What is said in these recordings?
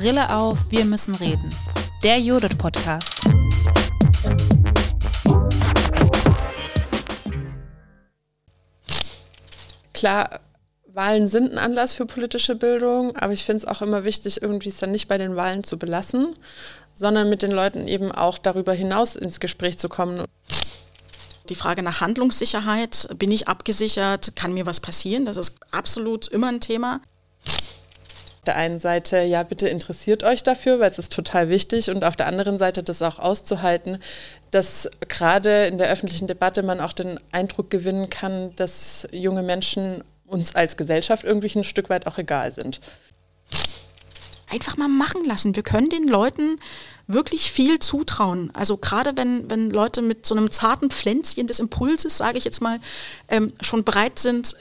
Brille auf, wir müssen reden. Der Judith Podcast. Klar, Wahlen sind ein Anlass für politische Bildung, aber ich finde es auch immer wichtig, irgendwie es dann nicht bei den Wahlen zu belassen, sondern mit den Leuten eben auch darüber hinaus ins Gespräch zu kommen. Die Frage nach Handlungssicherheit, bin ich abgesichert, kann mir was passieren, das ist absolut immer ein Thema. Auf der einen Seite, ja, bitte interessiert euch dafür, weil es ist total wichtig und auf der anderen Seite das auch auszuhalten, dass gerade in der öffentlichen Debatte man auch den Eindruck gewinnen kann, dass junge Menschen uns als Gesellschaft irgendwie ein Stück weit auch egal sind. Einfach mal machen lassen. Wir können den Leuten wirklich viel zutrauen. Also gerade wenn, wenn Leute mit so einem zarten Pflänzchen des Impulses, sage ich jetzt mal, ähm, schon bereit sind,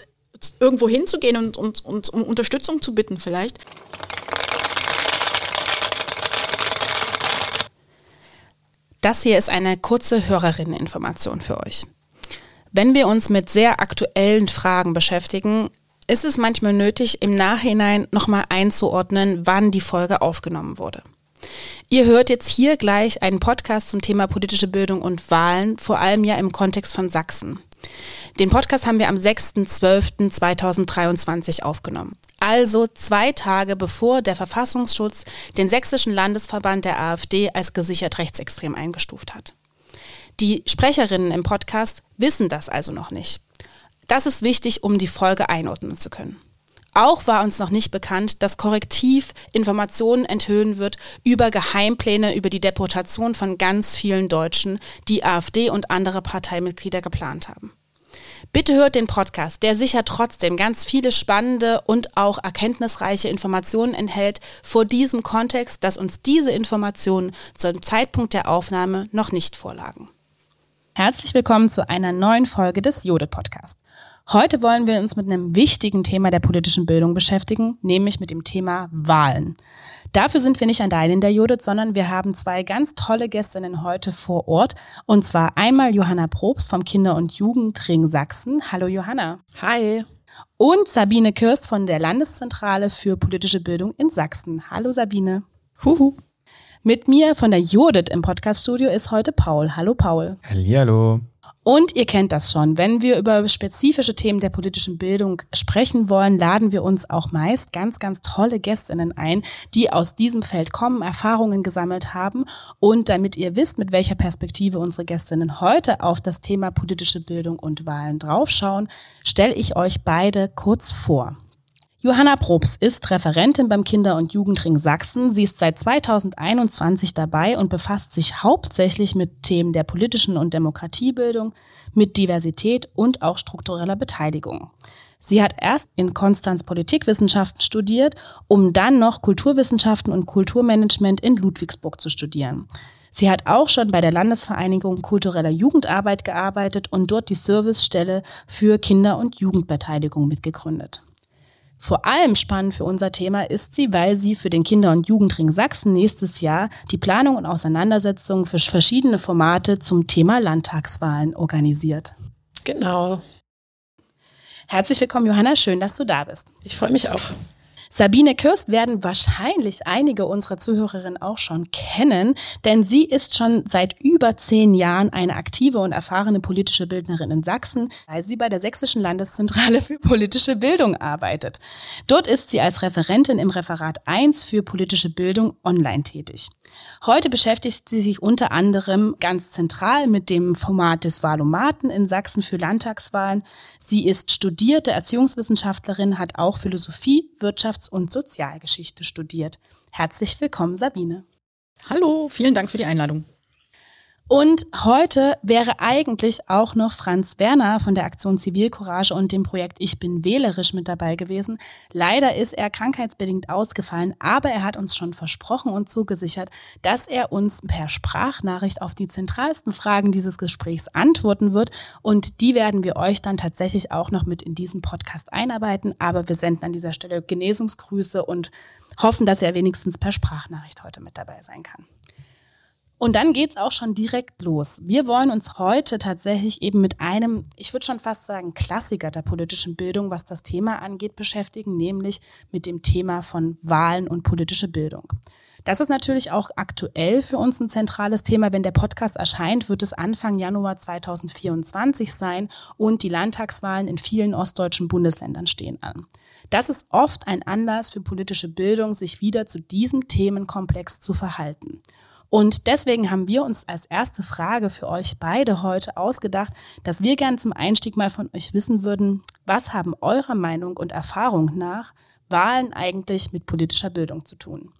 irgendwo hinzugehen und, und, und um Unterstützung zu bitten vielleicht. Das hier ist eine kurze Hörerinneninformation für euch. Wenn wir uns mit sehr aktuellen Fragen beschäftigen, ist es manchmal nötig, im Nachhinein nochmal einzuordnen, wann die Folge aufgenommen wurde. Ihr hört jetzt hier gleich einen Podcast zum Thema politische Bildung und Wahlen, vor allem ja im Kontext von Sachsen. Den Podcast haben wir am 6.12.2023 aufgenommen. Also zwei Tage bevor der Verfassungsschutz den sächsischen Landesverband der AfD als gesichert rechtsextrem eingestuft hat. Die Sprecherinnen im Podcast wissen das also noch nicht. Das ist wichtig, um die Folge einordnen zu können. Auch war uns noch nicht bekannt, dass Korrektiv Informationen enthüllen wird über Geheimpläne über die Deportation von ganz vielen Deutschen, die AfD und andere Parteimitglieder geplant haben. Bitte hört den Podcast, der sicher trotzdem ganz viele spannende und auch erkenntnisreiche Informationen enthält vor diesem Kontext, dass uns diese Informationen zum Zeitpunkt der Aufnahme noch nicht vorlagen. Herzlich willkommen zu einer neuen Folge des Jodit Podcast. Heute wollen wir uns mit einem wichtigen Thema der politischen Bildung beschäftigen, nämlich mit dem Thema Wahlen. Dafür sind wir nicht allein in der Judith, sondern wir haben zwei ganz tolle Gästinnen heute vor Ort. Und zwar einmal Johanna Probst vom Kinder- und Jugendring Sachsen. Hallo Johanna. Hi. Und Sabine Kirst von der Landeszentrale für politische Bildung in Sachsen. Hallo Sabine. Huhu. Mit mir von der Judith im Podcaststudio ist heute Paul. Hallo Paul. Hallihallo. Und ihr kennt das schon. Wenn wir über spezifische Themen der politischen Bildung sprechen wollen, laden wir uns auch meist ganz, ganz tolle Gästinnen ein, die aus diesem Feld kommen, Erfahrungen gesammelt haben. Und damit ihr wisst, mit welcher Perspektive unsere Gästinnen heute auf das Thema politische Bildung und Wahlen draufschauen, stelle ich euch beide kurz vor. Johanna Probst ist Referentin beim Kinder- und Jugendring Sachsen. Sie ist seit 2021 dabei und befasst sich hauptsächlich mit Themen der politischen und Demokratiebildung, mit Diversität und auch struktureller Beteiligung. Sie hat erst in Konstanz Politikwissenschaften studiert, um dann noch Kulturwissenschaften und Kulturmanagement in Ludwigsburg zu studieren. Sie hat auch schon bei der Landesvereinigung kultureller Jugendarbeit gearbeitet und dort die Servicestelle für Kinder- und Jugendbeteiligung mitgegründet. Vor allem spannend für unser Thema ist sie, weil sie für den Kinder- und Jugendring Sachsen nächstes Jahr die Planung und Auseinandersetzung für verschiedene Formate zum Thema Landtagswahlen organisiert. Genau. Herzlich willkommen, Johanna. Schön, dass du da bist. Ich freue mich auch. Sabine Kirst werden wahrscheinlich einige unserer Zuhörerinnen auch schon kennen, denn sie ist schon seit über zehn Jahren eine aktive und erfahrene politische Bildnerin in Sachsen, weil sie bei der Sächsischen Landeszentrale für politische Bildung arbeitet. Dort ist sie als Referentin im Referat 1 für politische Bildung online tätig. Heute beschäftigt sie sich unter anderem ganz zentral mit dem Format des Wahlomaten in Sachsen für Landtagswahlen. Sie ist studierte Erziehungswissenschaftlerin, hat auch Philosophie, Wirtschafts- und Sozialgeschichte studiert. Herzlich willkommen, Sabine. Hallo, vielen Dank für die Einladung. Und heute wäre eigentlich auch noch Franz Werner von der Aktion Zivilcourage und dem Projekt Ich bin wählerisch mit dabei gewesen. Leider ist er krankheitsbedingt ausgefallen, aber er hat uns schon versprochen und zugesichert, dass er uns per Sprachnachricht auf die zentralsten Fragen dieses Gesprächs antworten wird. Und die werden wir euch dann tatsächlich auch noch mit in diesen Podcast einarbeiten. Aber wir senden an dieser Stelle Genesungsgrüße und hoffen, dass er wenigstens per Sprachnachricht heute mit dabei sein kann. Und dann geht's auch schon direkt los. Wir wollen uns heute tatsächlich eben mit einem, ich würde schon fast sagen, Klassiker der politischen Bildung, was das Thema angeht, beschäftigen, nämlich mit dem Thema von Wahlen und politische Bildung. Das ist natürlich auch aktuell für uns ein zentrales Thema. Wenn der Podcast erscheint, wird es Anfang Januar 2024 sein und die Landtagswahlen in vielen ostdeutschen Bundesländern stehen an. Das ist oft ein Anlass für politische Bildung, sich wieder zu diesem Themenkomplex zu verhalten. Und deswegen haben wir uns als erste Frage für euch beide heute ausgedacht, dass wir gern zum Einstieg mal von euch wissen würden, was haben eurer Meinung und Erfahrung nach Wahlen eigentlich mit politischer Bildung zu tun?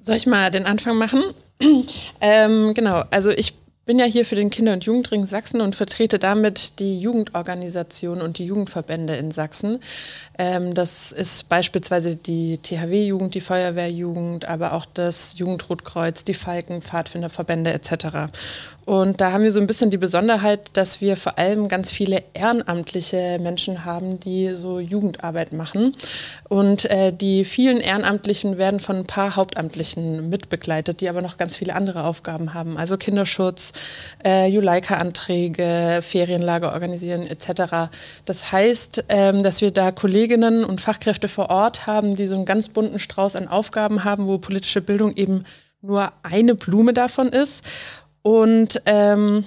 Soll ich mal den Anfang machen? ähm, genau, also ich bin ja hier für den Kinder- und Jugendring Sachsen und vertrete damit die Jugendorganisation und die Jugendverbände in Sachsen. Ähm, das ist beispielsweise die THW-Jugend, die Feuerwehrjugend, aber auch das Jugendrotkreuz, die Falken, Pfadfinderverbände etc. Und da haben wir so ein bisschen die Besonderheit, dass wir vor allem ganz viele ehrenamtliche Menschen haben, die so Jugendarbeit machen. Und äh, die vielen Ehrenamtlichen werden von ein paar Hauptamtlichen mitbegleitet, die aber noch ganz viele andere Aufgaben haben. Also Kinderschutz, äh, Juleika-Anträge, Ferienlager organisieren etc. Das heißt, ähm, dass wir da Kolleginnen und Fachkräfte vor Ort haben, die so einen ganz bunten Strauß an Aufgaben haben, wo politische Bildung eben nur eine Blume davon ist. Und ähm,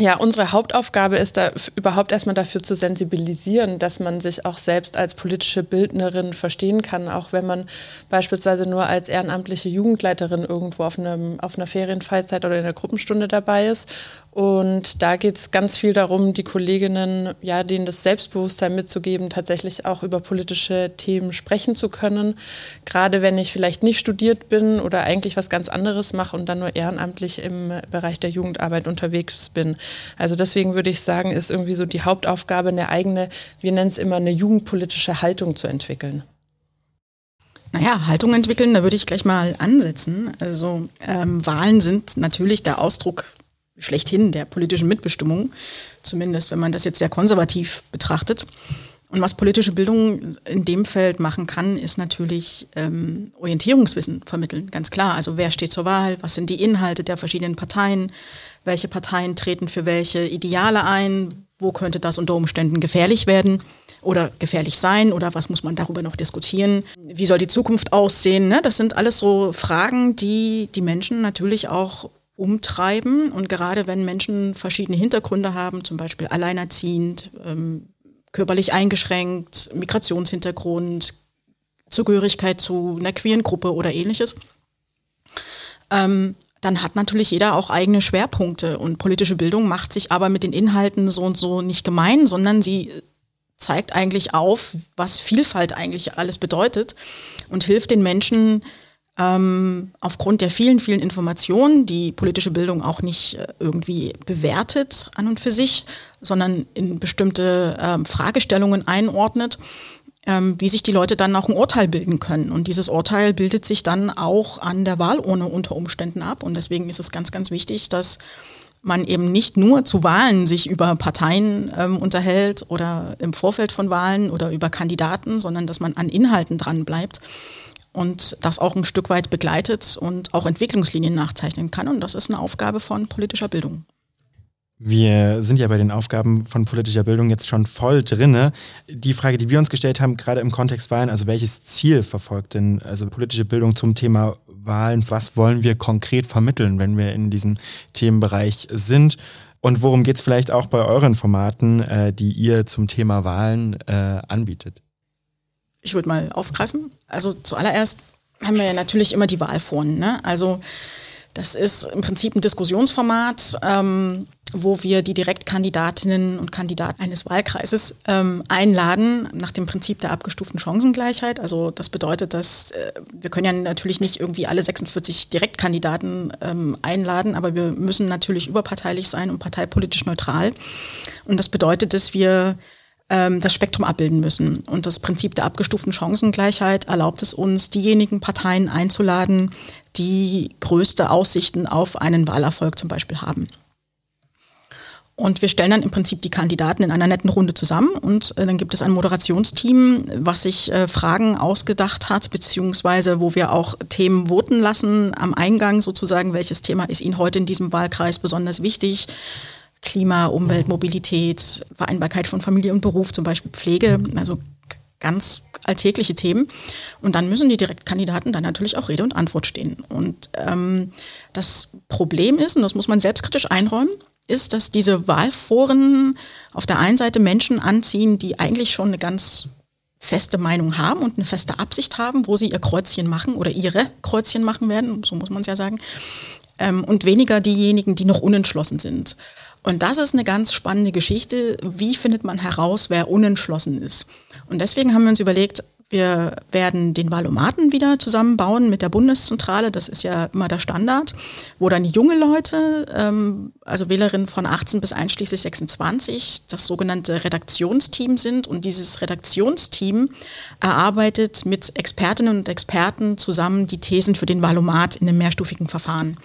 ja, unsere Hauptaufgabe ist da überhaupt erstmal dafür zu sensibilisieren, dass man sich auch selbst als politische Bildnerin verstehen kann, auch wenn man beispielsweise nur als ehrenamtliche Jugendleiterin irgendwo auf, einem, auf einer Ferienfreizeit oder in einer Gruppenstunde dabei ist und da geht es ganz viel darum, die Kolleginnen, ja, denen das Selbstbewusstsein mitzugeben, tatsächlich auch über politische Themen sprechen zu können. Gerade wenn ich vielleicht nicht studiert bin oder eigentlich was ganz anderes mache und dann nur ehrenamtlich im Bereich der Jugendarbeit unterwegs bin. Also deswegen würde ich sagen, ist irgendwie so die Hauptaufgabe, eine eigene, wir nennen es immer eine jugendpolitische Haltung zu entwickeln. Naja, Haltung entwickeln, da würde ich gleich mal ansetzen. Also ähm, Wahlen sind natürlich der Ausdruck schlechthin der politischen Mitbestimmung, zumindest wenn man das jetzt sehr konservativ betrachtet. Und was politische Bildung in dem Feld machen kann, ist natürlich ähm, Orientierungswissen vermitteln, ganz klar. Also wer steht zur Wahl, was sind die Inhalte der verschiedenen Parteien, welche Parteien treten für welche Ideale ein, wo könnte das unter Umständen gefährlich werden oder gefährlich sein oder was muss man darüber noch diskutieren, wie soll die Zukunft aussehen. Ne? Das sind alles so Fragen, die die Menschen natürlich auch umtreiben. Und gerade wenn Menschen verschiedene Hintergründe haben, zum Beispiel alleinerziehend, ähm, körperlich eingeschränkt, Migrationshintergrund, Zugehörigkeit zu einer queeren Gruppe oder ähnliches, ähm, dann hat natürlich jeder auch eigene Schwerpunkte. Und politische Bildung macht sich aber mit den Inhalten so und so nicht gemein, sondern sie zeigt eigentlich auf, was Vielfalt eigentlich alles bedeutet und hilft den Menschen, ähm, aufgrund der vielen, vielen Informationen, die politische Bildung auch nicht äh, irgendwie bewertet an und für sich, sondern in bestimmte ähm, Fragestellungen einordnet, ähm, wie sich die Leute dann auch ein Urteil bilden können. Und dieses Urteil bildet sich dann auch an der Wahlurne unter Umständen ab. Und deswegen ist es ganz, ganz wichtig, dass man eben nicht nur zu Wahlen sich über Parteien ähm, unterhält oder im Vorfeld von Wahlen oder über Kandidaten, sondern dass man an Inhalten dran bleibt und das auch ein Stück weit begleitet und auch Entwicklungslinien nachzeichnen kann. Und das ist eine Aufgabe von politischer Bildung. Wir sind ja bei den Aufgaben von politischer Bildung jetzt schon voll drinne. Die Frage, die wir uns gestellt haben, gerade im Kontext Wahlen, also welches Ziel verfolgt denn also politische Bildung zum Thema Wahlen? Was wollen wir konkret vermitteln, wenn wir in diesem Themenbereich sind? Und worum geht es vielleicht auch bei euren Formaten, äh, die ihr zum Thema Wahlen äh, anbietet? Ich würde mal aufgreifen. Also zuallererst haben wir ja natürlich immer die Wahlforen. Ne? Also das ist im Prinzip ein Diskussionsformat, ähm, wo wir die Direktkandidatinnen und Kandidaten eines Wahlkreises ähm, einladen nach dem Prinzip der abgestuften Chancengleichheit. Also das bedeutet, dass äh, wir können ja natürlich nicht irgendwie alle 46 Direktkandidaten ähm, einladen, aber wir müssen natürlich überparteilich sein und parteipolitisch neutral. Und das bedeutet, dass wir ähm, das Spektrum abbilden müssen. Und das Prinzip der abgestuften Chancengleichheit erlaubt es uns, diejenigen Parteien einzuladen, die größte Aussichten auf einen Wahlerfolg zum Beispiel haben. Und wir stellen dann im Prinzip die Kandidaten in einer netten Runde zusammen und äh, dann gibt es ein Moderationsteam, was sich äh, Fragen ausgedacht hat, beziehungsweise wo wir auch Themen voten lassen am Eingang sozusagen, welches Thema ist Ihnen heute in diesem Wahlkreis besonders wichtig. Klima, Umwelt, Mobilität, Vereinbarkeit von Familie und Beruf, zum Beispiel Pflege, also ganz alltägliche Themen. Und dann müssen die Direktkandidaten dann natürlich auch Rede und Antwort stehen. Und ähm, das Problem ist, und das muss man selbstkritisch einräumen, ist, dass diese Wahlforen auf der einen Seite Menschen anziehen, die eigentlich schon eine ganz feste Meinung haben und eine feste Absicht haben, wo sie ihr Kreuzchen machen oder ihre Kreuzchen machen werden, so muss man es ja sagen, ähm, und weniger diejenigen, die noch unentschlossen sind. Und das ist eine ganz spannende Geschichte. Wie findet man heraus, wer unentschlossen ist? Und deswegen haben wir uns überlegt, wir werden den Wahlomaten wieder zusammenbauen mit der Bundeszentrale. Das ist ja immer der Standard, wo dann junge Leute, ähm, also Wählerinnen von 18 bis einschließlich 26, das sogenannte Redaktionsteam sind. Und dieses Redaktionsteam erarbeitet mit Expertinnen und Experten zusammen die Thesen für den Wahlomat in einem mehrstufigen Verfahren.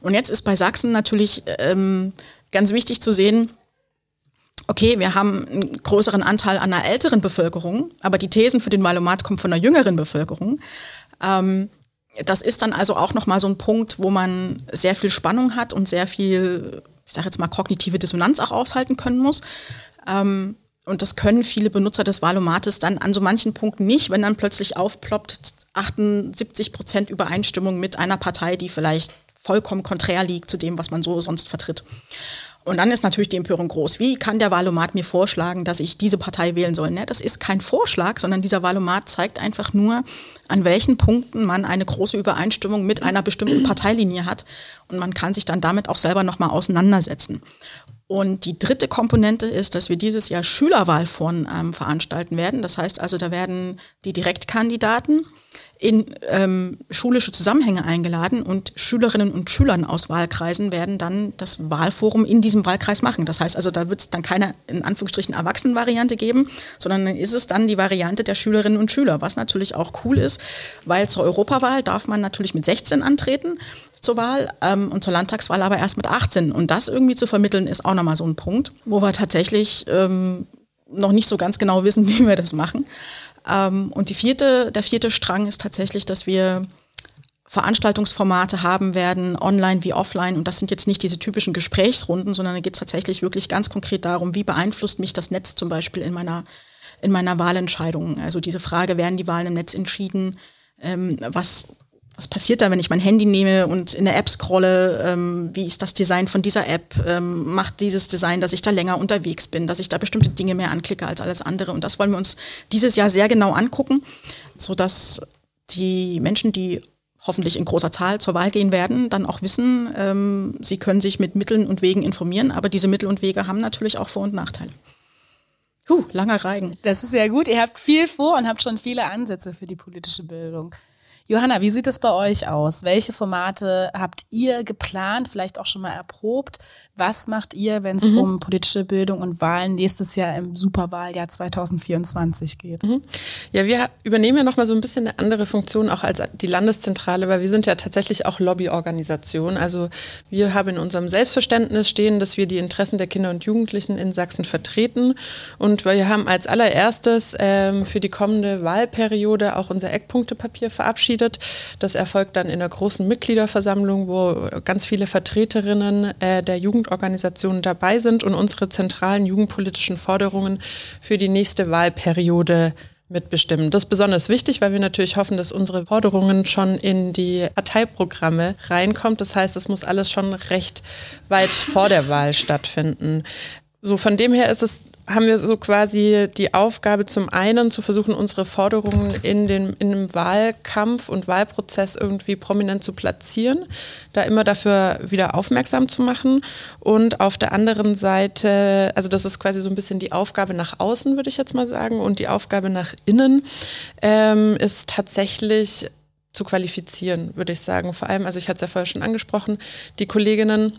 Und jetzt ist bei Sachsen natürlich ähm, ganz wichtig zu sehen, okay, wir haben einen größeren Anteil an einer älteren Bevölkerung, aber die Thesen für den Valomat kommen von einer jüngeren Bevölkerung. Ähm, das ist dann also auch nochmal so ein Punkt, wo man sehr viel Spannung hat und sehr viel, ich sage jetzt mal, kognitive Dissonanz auch aushalten können muss. Ähm, und das können viele Benutzer des Valomates dann an so manchen Punkten nicht, wenn dann plötzlich aufploppt 78 Prozent Übereinstimmung mit einer Partei, die vielleicht vollkommen konträr liegt zu dem, was man so sonst vertritt. Und dann ist natürlich die Empörung groß. Wie kann der Wahlomat mir vorschlagen, dass ich diese Partei wählen soll? Ne? Das ist kein Vorschlag, sondern dieser Wahlomat zeigt einfach nur, an welchen Punkten man eine große Übereinstimmung mit einer bestimmten Parteilinie hat. Und man kann sich dann damit auch selber nochmal auseinandersetzen. Und die dritte Komponente ist, dass wir dieses Jahr Schülerwahlforen ähm, veranstalten werden. Das heißt also, da werden die Direktkandidaten in ähm, schulische Zusammenhänge eingeladen und Schülerinnen und Schülern aus Wahlkreisen werden dann das Wahlforum in diesem Wahlkreis machen. Das heißt also, da wird es dann keine in Anführungsstrichen Erwachsenenvariante geben, sondern dann ist es dann die Variante der Schülerinnen und Schüler, was natürlich auch cool ist, weil zur Europawahl darf man natürlich mit 16 antreten zur Wahl ähm, und zur Landtagswahl aber erst mit 18. Und das irgendwie zu vermitteln, ist auch nochmal so ein Punkt, wo wir tatsächlich ähm, noch nicht so ganz genau wissen, wie wir das machen. Ähm, und die vierte, der vierte Strang ist tatsächlich, dass wir Veranstaltungsformate haben werden, online wie offline. Und das sind jetzt nicht diese typischen Gesprächsrunden, sondern da geht es tatsächlich wirklich ganz konkret darum, wie beeinflusst mich das Netz zum Beispiel in meiner, in meiner Wahlentscheidung. Also diese Frage, werden die Wahlen im Netz entschieden? Ähm, was was passiert da, wenn ich mein Handy nehme und in der App scrolle? Ähm, wie ist das Design von dieser App? Ähm, macht dieses Design, dass ich da länger unterwegs bin, dass ich da bestimmte Dinge mehr anklicke als alles andere? Und das wollen wir uns dieses Jahr sehr genau angucken, sodass die Menschen, die hoffentlich in großer Zahl zur Wahl gehen werden, dann auch wissen, ähm, sie können sich mit Mitteln und Wegen informieren, aber diese Mittel und Wege haben natürlich auch Vor- und Nachteile. Huh, langer Reigen. Das ist sehr gut. Ihr habt viel vor und habt schon viele Ansätze für die politische Bildung. Johanna, wie sieht es bei euch aus? Welche Formate habt ihr geplant, vielleicht auch schon mal erprobt? Was macht ihr, wenn es mhm. um politische Bildung und Wahlen nächstes Jahr im Superwahljahr 2024 geht? Mhm. Ja, wir übernehmen ja nochmal so ein bisschen eine andere Funktion auch als die Landeszentrale, weil wir sind ja tatsächlich auch Lobbyorganisation. Also wir haben in unserem Selbstverständnis stehen, dass wir die Interessen der Kinder und Jugendlichen in Sachsen vertreten. Und wir haben als allererstes ähm, für die kommende Wahlperiode auch unser Eckpunktepapier verabschiedet verabschiedet. Das erfolgt dann in der großen Mitgliederversammlung, wo ganz viele Vertreterinnen äh, der Jugendorganisationen dabei sind und unsere zentralen jugendpolitischen Forderungen für die nächste Wahlperiode mitbestimmen. Das ist besonders wichtig, weil wir natürlich hoffen, dass unsere Forderungen schon in die Parteiprogramme reinkommt. Das heißt, es muss alles schon recht weit vor der Wahl stattfinden. So von dem her ist es haben wir so quasi die Aufgabe, zum einen zu versuchen, unsere Forderungen in, den, in dem Wahlkampf und Wahlprozess irgendwie prominent zu platzieren, da immer dafür wieder aufmerksam zu machen. Und auf der anderen Seite, also das ist quasi so ein bisschen die Aufgabe nach außen, würde ich jetzt mal sagen, und die Aufgabe nach innen ähm, ist tatsächlich zu qualifizieren, würde ich sagen. Vor allem, also ich hatte es ja vorher schon angesprochen, die Kolleginnen,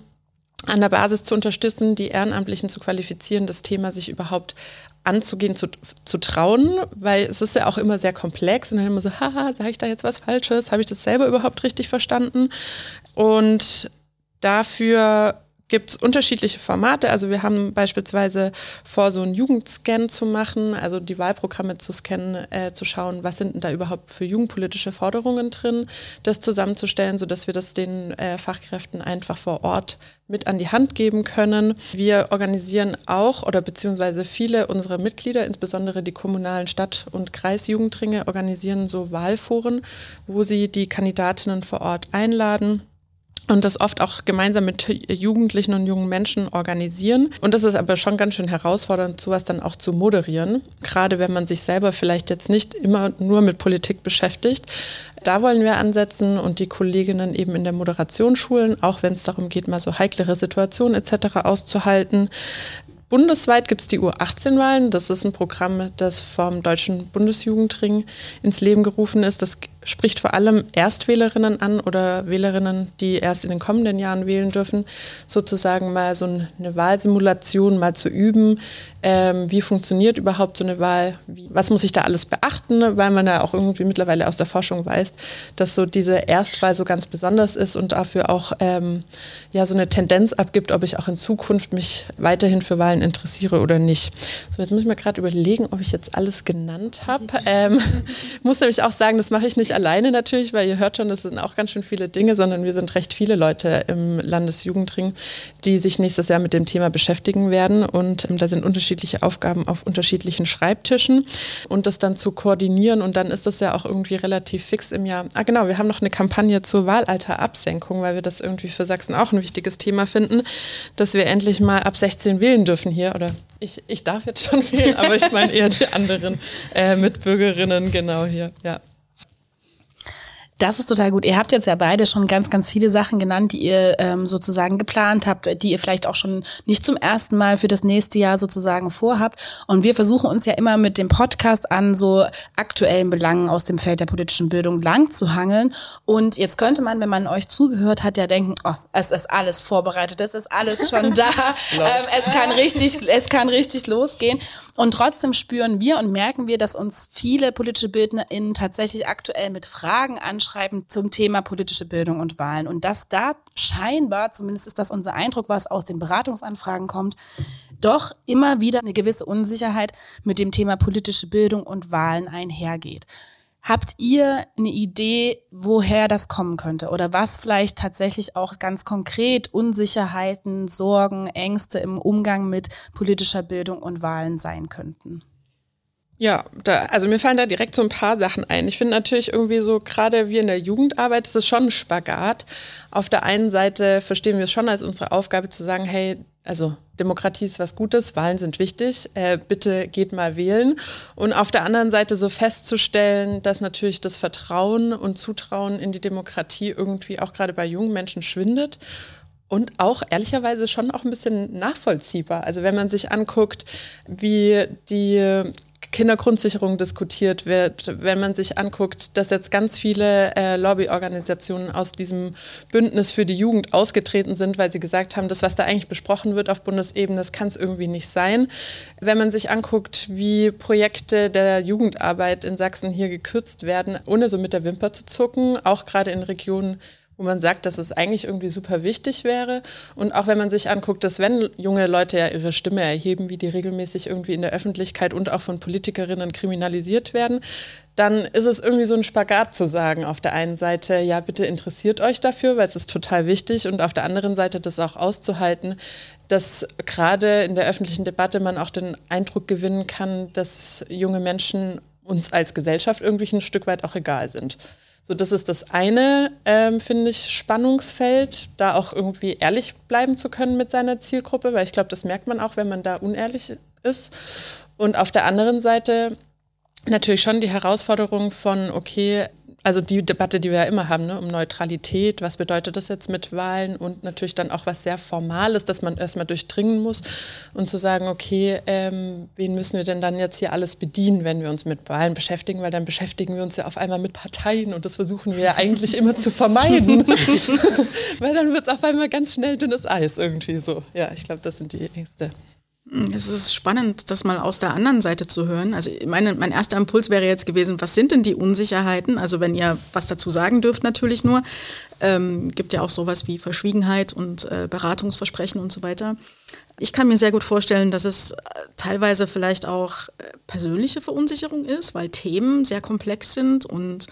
an der Basis zu unterstützen, die Ehrenamtlichen zu qualifizieren, das Thema sich überhaupt anzugehen, zu, zu trauen, weil es ist ja auch immer sehr komplex und dann immer so, haha, sage ich da jetzt was Falsches? Habe ich das selber überhaupt richtig verstanden? Und dafür gibt es unterschiedliche Formate. Also wir haben beispielsweise vor, so einen Jugendscan zu machen, also die Wahlprogramme zu scannen, äh, zu schauen, was sind denn da überhaupt für jugendpolitische Forderungen drin, das zusammenzustellen, sodass wir das den äh, Fachkräften einfach vor Ort mit an die Hand geben können. Wir organisieren auch oder beziehungsweise viele unserer Mitglieder, insbesondere die kommunalen Stadt- und Kreisjugendringe, organisieren so Wahlforen, wo sie die Kandidatinnen vor Ort einladen und das oft auch gemeinsam mit Jugendlichen und jungen Menschen organisieren. Und das ist aber schon ganz schön herausfordernd, sowas dann auch zu moderieren, gerade wenn man sich selber vielleicht jetzt nicht immer nur mit Politik beschäftigt. Da wollen wir ansetzen und die Kolleginnen eben in der Moderation schulen, auch wenn es darum geht, mal so heiklere Situationen etc. auszuhalten. Bundesweit gibt es die U18-Wahlen. Das ist ein Programm, das vom Deutschen Bundesjugendring ins Leben gerufen ist. Das spricht vor allem Erstwählerinnen an oder Wählerinnen, die erst in den kommenden Jahren wählen dürfen, sozusagen mal so eine Wahlsimulation mal zu üben. Ähm, wie funktioniert überhaupt so eine Wahl? Was muss ich da alles beachten? Weil man ja auch irgendwie mittlerweile aus der Forschung weiß, dass so diese Erstwahl so ganz besonders ist und dafür auch ähm, ja so eine Tendenz abgibt, ob ich auch in Zukunft mich weiterhin für Wahlen interessiere oder nicht. So, jetzt muss ich mir gerade überlegen, ob ich jetzt alles genannt habe. Ähm, muss nämlich auch sagen, das mache ich nicht alleine natürlich, weil ihr hört schon, das sind auch ganz schön viele Dinge, sondern wir sind recht viele Leute im Landesjugendring, die sich nächstes Jahr mit dem Thema beschäftigen werden. Und ähm, da sind unterschiedliche Aufgaben auf unterschiedlichen Schreibtischen. Und das dann zu koordinieren und dann ist das ja auch irgendwie relativ fix im Jahr. Ah genau, wir haben noch eine Kampagne zur Wahlalterabsenkung, weil wir das irgendwie für Sachsen auch ein wichtiges Thema finden, dass wir endlich mal ab 16 wählen dürfen hier oder ich, ich darf jetzt schon wählen, aber ich meine eher die anderen äh, Mitbürgerinnen genau hier, ja. Das ist total gut. Ihr habt jetzt ja beide schon ganz, ganz viele Sachen genannt, die ihr ähm, sozusagen geplant habt, die ihr vielleicht auch schon nicht zum ersten Mal für das nächste Jahr sozusagen vorhabt. Und wir versuchen uns ja immer mit dem Podcast an so aktuellen Belangen aus dem Feld der politischen Bildung lang zu hangeln. Und jetzt könnte man, wenn man euch zugehört hat, ja denken, oh, es ist alles vorbereitet, es ist alles schon da, ähm, es kann richtig, es kann richtig losgehen. Und trotzdem spüren wir und merken wir, dass uns viele politische BildnerInnen tatsächlich aktuell mit Fragen anschauen schreiben zum Thema politische Bildung und Wahlen. Und dass da scheinbar, zumindest ist das unser Eindruck, was aus den Beratungsanfragen kommt, doch immer wieder eine gewisse Unsicherheit mit dem Thema politische Bildung und Wahlen einhergeht. Habt ihr eine Idee, woher das kommen könnte oder was vielleicht tatsächlich auch ganz konkret Unsicherheiten, Sorgen, Ängste im Umgang mit politischer Bildung und Wahlen sein könnten? Ja, da, also mir fallen da direkt so ein paar Sachen ein. Ich finde natürlich irgendwie so, gerade wir in der Jugendarbeit, ist schon ein Spagat. Auf der einen Seite verstehen wir es schon als unsere Aufgabe zu sagen, hey, also Demokratie ist was Gutes, Wahlen sind wichtig, äh, bitte geht mal wählen. Und auf der anderen Seite so festzustellen, dass natürlich das Vertrauen und Zutrauen in die Demokratie irgendwie auch gerade bei jungen Menschen schwindet und auch ehrlicherweise schon auch ein bisschen nachvollziehbar. Also wenn man sich anguckt, wie die Kindergrundsicherung diskutiert wird, wenn man sich anguckt, dass jetzt ganz viele äh, Lobbyorganisationen aus diesem Bündnis für die Jugend ausgetreten sind, weil sie gesagt haben, das, was da eigentlich besprochen wird auf Bundesebene, das kann es irgendwie nicht sein. Wenn man sich anguckt, wie Projekte der Jugendarbeit in Sachsen hier gekürzt werden, ohne so mit der Wimper zu zucken, auch gerade in Regionen, wo man sagt, dass es eigentlich irgendwie super wichtig wäre. Und auch wenn man sich anguckt, dass wenn junge Leute ja ihre Stimme erheben, wie die regelmäßig irgendwie in der Öffentlichkeit und auch von Politikerinnen kriminalisiert werden, dann ist es irgendwie so ein Spagat zu sagen, auf der einen Seite, ja, bitte interessiert euch dafür, weil es ist total wichtig und auf der anderen Seite das auch auszuhalten, dass gerade in der öffentlichen Debatte man auch den Eindruck gewinnen kann, dass junge Menschen uns als Gesellschaft irgendwie ein Stück weit auch egal sind. So, das ist das eine, ähm, finde ich, Spannungsfeld, da auch irgendwie ehrlich bleiben zu können mit seiner Zielgruppe, weil ich glaube, das merkt man auch, wenn man da unehrlich ist. Und auf der anderen Seite natürlich schon die Herausforderung von, okay, also die Debatte, die wir ja immer haben, ne, um Neutralität, was bedeutet das jetzt mit Wahlen und natürlich dann auch was sehr Formales, dass man erstmal durchdringen muss und zu sagen, okay, ähm, wen müssen wir denn dann jetzt hier alles bedienen, wenn wir uns mit Wahlen beschäftigen, weil dann beschäftigen wir uns ja auf einmal mit Parteien und das versuchen wir ja eigentlich immer zu vermeiden, weil dann wird es auf einmal ganz schnell dünnes Eis irgendwie so. Ja, ich glaube, das sind die Ängste. Es ist spannend, das mal aus der anderen Seite zu hören. Also meine, mein erster Impuls wäre jetzt gewesen, was sind denn die Unsicherheiten? Also wenn ihr was dazu sagen dürft, natürlich nur. Ähm, gibt ja auch sowas wie Verschwiegenheit und äh, Beratungsversprechen und so weiter. Ich kann mir sehr gut vorstellen, dass es äh, teilweise vielleicht auch äh, persönliche Verunsicherung ist, weil Themen sehr komplex sind und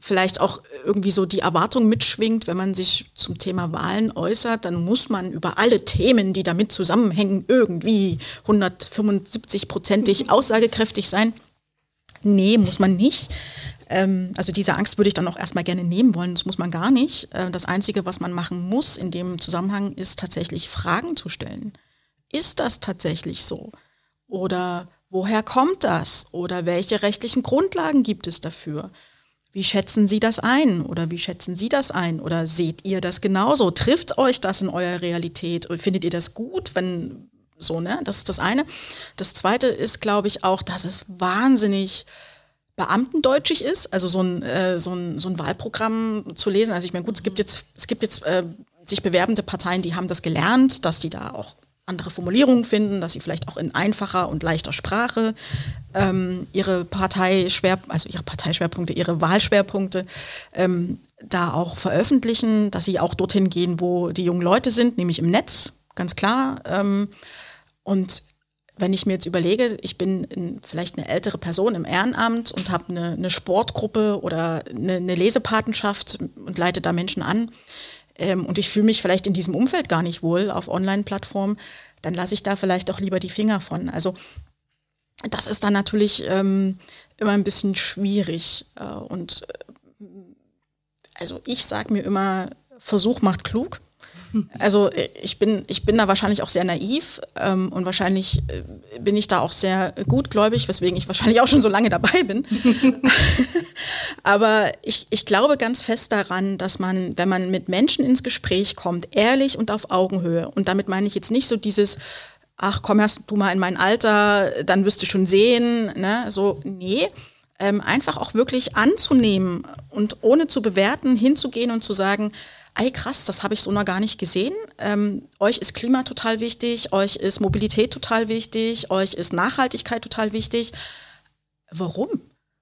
vielleicht auch irgendwie so die Erwartung mitschwingt, wenn man sich zum Thema Wahlen äußert, dann muss man über alle Themen, die damit zusammenhängen, irgendwie 175-prozentig aussagekräftig sein. Nee, muss man nicht. Ähm, also diese Angst würde ich dann auch erstmal gerne nehmen wollen. Das muss man gar nicht. Äh, das Einzige, was man machen muss in dem Zusammenhang, ist tatsächlich Fragen zu stellen. Ist das tatsächlich so? Oder woher kommt das? Oder welche rechtlichen Grundlagen gibt es dafür? Wie schätzen Sie das ein? Oder wie schätzen Sie das ein? Oder seht ihr das genauso? Trifft euch das in eurer Realität? Und findet ihr das gut, wenn so, ne? Das ist das eine. Das zweite ist, glaube ich, auch, dass es wahnsinnig beamtendeutschig ist, also so ein, äh, so, ein, so ein Wahlprogramm zu lesen. Also ich meine, gut, es gibt jetzt, es gibt jetzt äh, sich bewerbende Parteien, die haben das gelernt, dass die da auch andere Formulierungen finden, dass sie vielleicht auch in einfacher und leichter Sprache ähm, ihre Parteischwer, also ihre Parteischwerpunkte, ihre Wahlschwerpunkte ähm, da auch veröffentlichen, dass sie auch dorthin gehen, wo die jungen Leute sind, nämlich im Netz, ganz klar. Ähm, und wenn ich mir jetzt überlege, ich bin in, vielleicht eine ältere Person im Ehrenamt und habe eine, eine, Sportgruppe oder eine, eine, Lesepatenschaft und leite da Menschen an ähm, und ich fühle mich vielleicht in diesem Umfeld gar nicht wohl auf Online-Plattformen, dann lasse ich da vielleicht auch lieber die Finger von. Also das ist dann natürlich ähm, immer ein bisschen schwierig. Äh, und äh, also ich sage mir immer, Versuch macht klug. Also ich bin, ich bin da wahrscheinlich auch sehr naiv ähm, und wahrscheinlich äh, bin ich da auch sehr gutgläubig, weswegen ich wahrscheinlich auch schon so lange dabei bin. Aber ich, ich glaube ganz fest daran, dass man, wenn man mit Menschen ins Gespräch kommt, ehrlich und auf Augenhöhe, und damit meine ich jetzt nicht so dieses, ach komm erst du mal in mein Alter, dann wirst du schon sehen, ne? so, nee. Ähm, einfach auch wirklich anzunehmen und ohne zu bewerten, hinzugehen und zu sagen, ey krass, das habe ich so noch gar nicht gesehen. Ähm, euch ist Klima total wichtig, euch ist Mobilität total wichtig, euch ist Nachhaltigkeit total wichtig. Warum?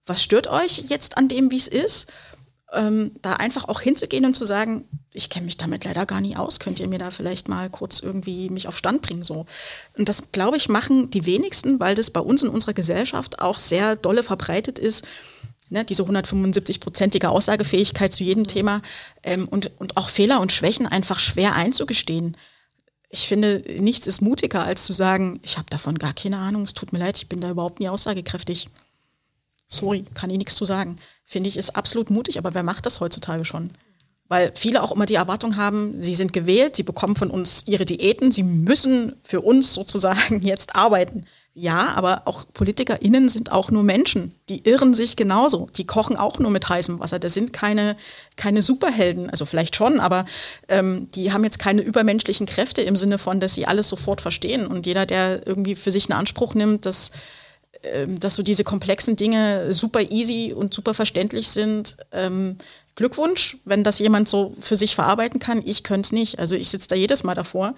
Was stört euch jetzt an dem, wie es ist? Ähm, da einfach auch hinzugehen und zu sagen, ich kenne mich damit leider gar nie aus, könnt ihr mir da vielleicht mal kurz irgendwie mich auf Stand bringen so. Und das, glaube ich, machen die wenigsten, weil das bei uns in unserer Gesellschaft auch sehr dolle verbreitet ist, ne, diese 175-prozentige Aussagefähigkeit zu jedem Thema ähm, und, und auch Fehler und Schwächen einfach schwer einzugestehen. Ich finde, nichts ist mutiger, als zu sagen, ich habe davon gar keine Ahnung, es tut mir leid, ich bin da überhaupt nie aussagekräftig. Sorry, kann ich nichts zu sagen. Finde ich, ist absolut mutig, aber wer macht das heutzutage schon? Weil viele auch immer die Erwartung haben, sie sind gewählt, sie bekommen von uns ihre Diäten, sie müssen für uns sozusagen jetzt arbeiten. Ja, aber auch PolitikerInnen sind auch nur Menschen. Die irren sich genauso. Die kochen auch nur mit heißem Wasser. Das sind keine, keine Superhelden. Also vielleicht schon, aber ähm, die haben jetzt keine übermenschlichen Kräfte im Sinne von, dass sie alles sofort verstehen. Und jeder, der irgendwie für sich einen Anspruch nimmt, dass, ähm, dass so diese komplexen Dinge super easy und super verständlich sind, ähm, Glückwunsch, wenn das jemand so für sich verarbeiten kann. Ich könnte es nicht. Also ich sitze da jedes Mal davor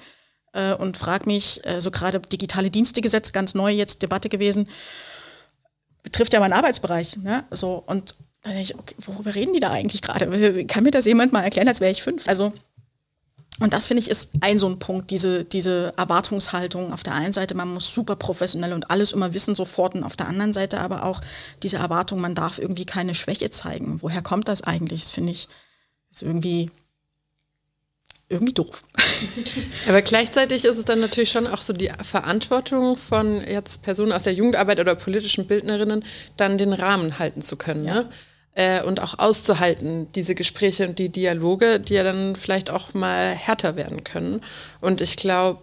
äh, und frage mich, äh, so gerade digitale Dienstegesetz, ganz neu jetzt Debatte gewesen, betrifft ja meinen Arbeitsbereich. Ne? So, und denke ich, okay, worüber reden die da eigentlich gerade? Kann mir das jemand mal erklären, als wäre ich fünf? Also, und das finde ich ist ein so ein Punkt, diese, diese Erwartungshaltung. Auf der einen Seite, man muss super professionell und alles immer wissen sofort und auf der anderen Seite aber auch diese Erwartung, man darf irgendwie keine Schwäche zeigen. Woher kommt das eigentlich? Das finde ich ist irgendwie irgendwie doof. Aber gleichzeitig ist es dann natürlich schon auch so die Verantwortung von jetzt Personen aus der Jugendarbeit oder politischen Bildnerinnen, dann den Rahmen halten zu können. Ja. Ne? Äh, und auch auszuhalten, diese Gespräche und die Dialoge, die ja dann vielleicht auch mal härter werden können. Und ich glaube,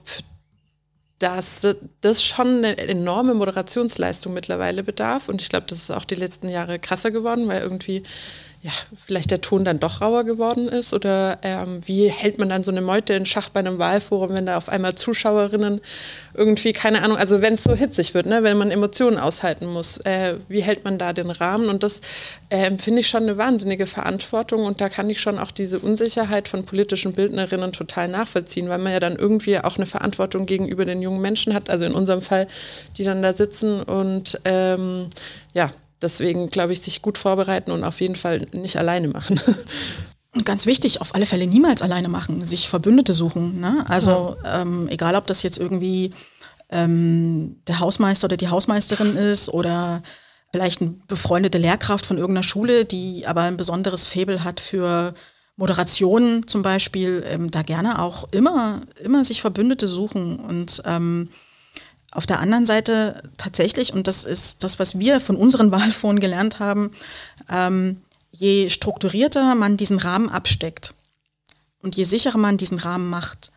dass das schon eine enorme Moderationsleistung mittlerweile bedarf. Und ich glaube, das ist auch die letzten Jahre krasser geworden, weil irgendwie ja, vielleicht der Ton dann doch rauer geworden ist? Oder ähm, wie hält man dann so eine Meute in Schach bei einem Wahlforum, wenn da auf einmal Zuschauerinnen irgendwie, keine Ahnung, also wenn es so hitzig wird, ne, wenn man Emotionen aushalten muss, äh, wie hält man da den Rahmen? Und das äh, ich schon eine wahnsinnige Verantwortung und da kann ich schon auch diese Unsicherheit von politischen Bildnerinnen total nachvollziehen, weil man ja dann irgendwie auch eine Verantwortung gegenüber den jungen Menschen hat, also in unserem Fall, die dann da sitzen und ähm, ja, Deswegen glaube ich, sich gut vorbereiten und auf jeden Fall nicht alleine machen. Und ganz wichtig, auf alle Fälle niemals alleine machen, sich Verbündete suchen. Ne? Also ja. ähm, egal, ob das jetzt irgendwie ähm, der Hausmeister oder die Hausmeisterin ist oder vielleicht eine befreundete Lehrkraft von irgendeiner Schule, die aber ein besonderes Faible hat für Moderation zum Beispiel, ähm, da gerne auch immer, immer sich Verbündete suchen und ähm, auf der anderen Seite tatsächlich, und das ist das, was wir von unseren Wahlforen gelernt haben, ähm, je strukturierter man diesen Rahmen absteckt und je sicherer man diesen Rahmen macht,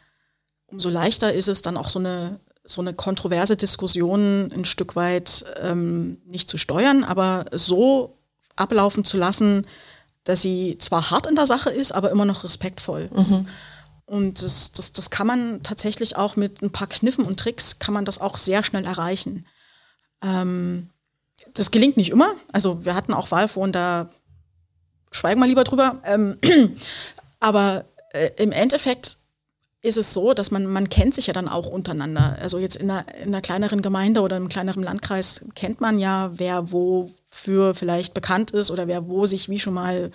umso leichter ist es dann auch so eine, so eine kontroverse Diskussion ein Stück weit ähm, nicht zu steuern, aber so ablaufen zu lassen, dass sie zwar hart in der Sache ist, aber immer noch respektvoll. Mhm. Und das, das, das kann man tatsächlich auch mit ein paar Kniffen und Tricks, kann man das auch sehr schnell erreichen. Ähm, das gelingt nicht immer. Also wir hatten auch Wahlforen, da schweigen wir lieber drüber. Ähm, aber äh, im Endeffekt ist es so, dass man, man kennt sich ja dann auch untereinander. Also jetzt in einer, in einer kleineren Gemeinde oder im kleineren Landkreis kennt man ja, wer wofür vielleicht bekannt ist oder wer wo sich wie schon mal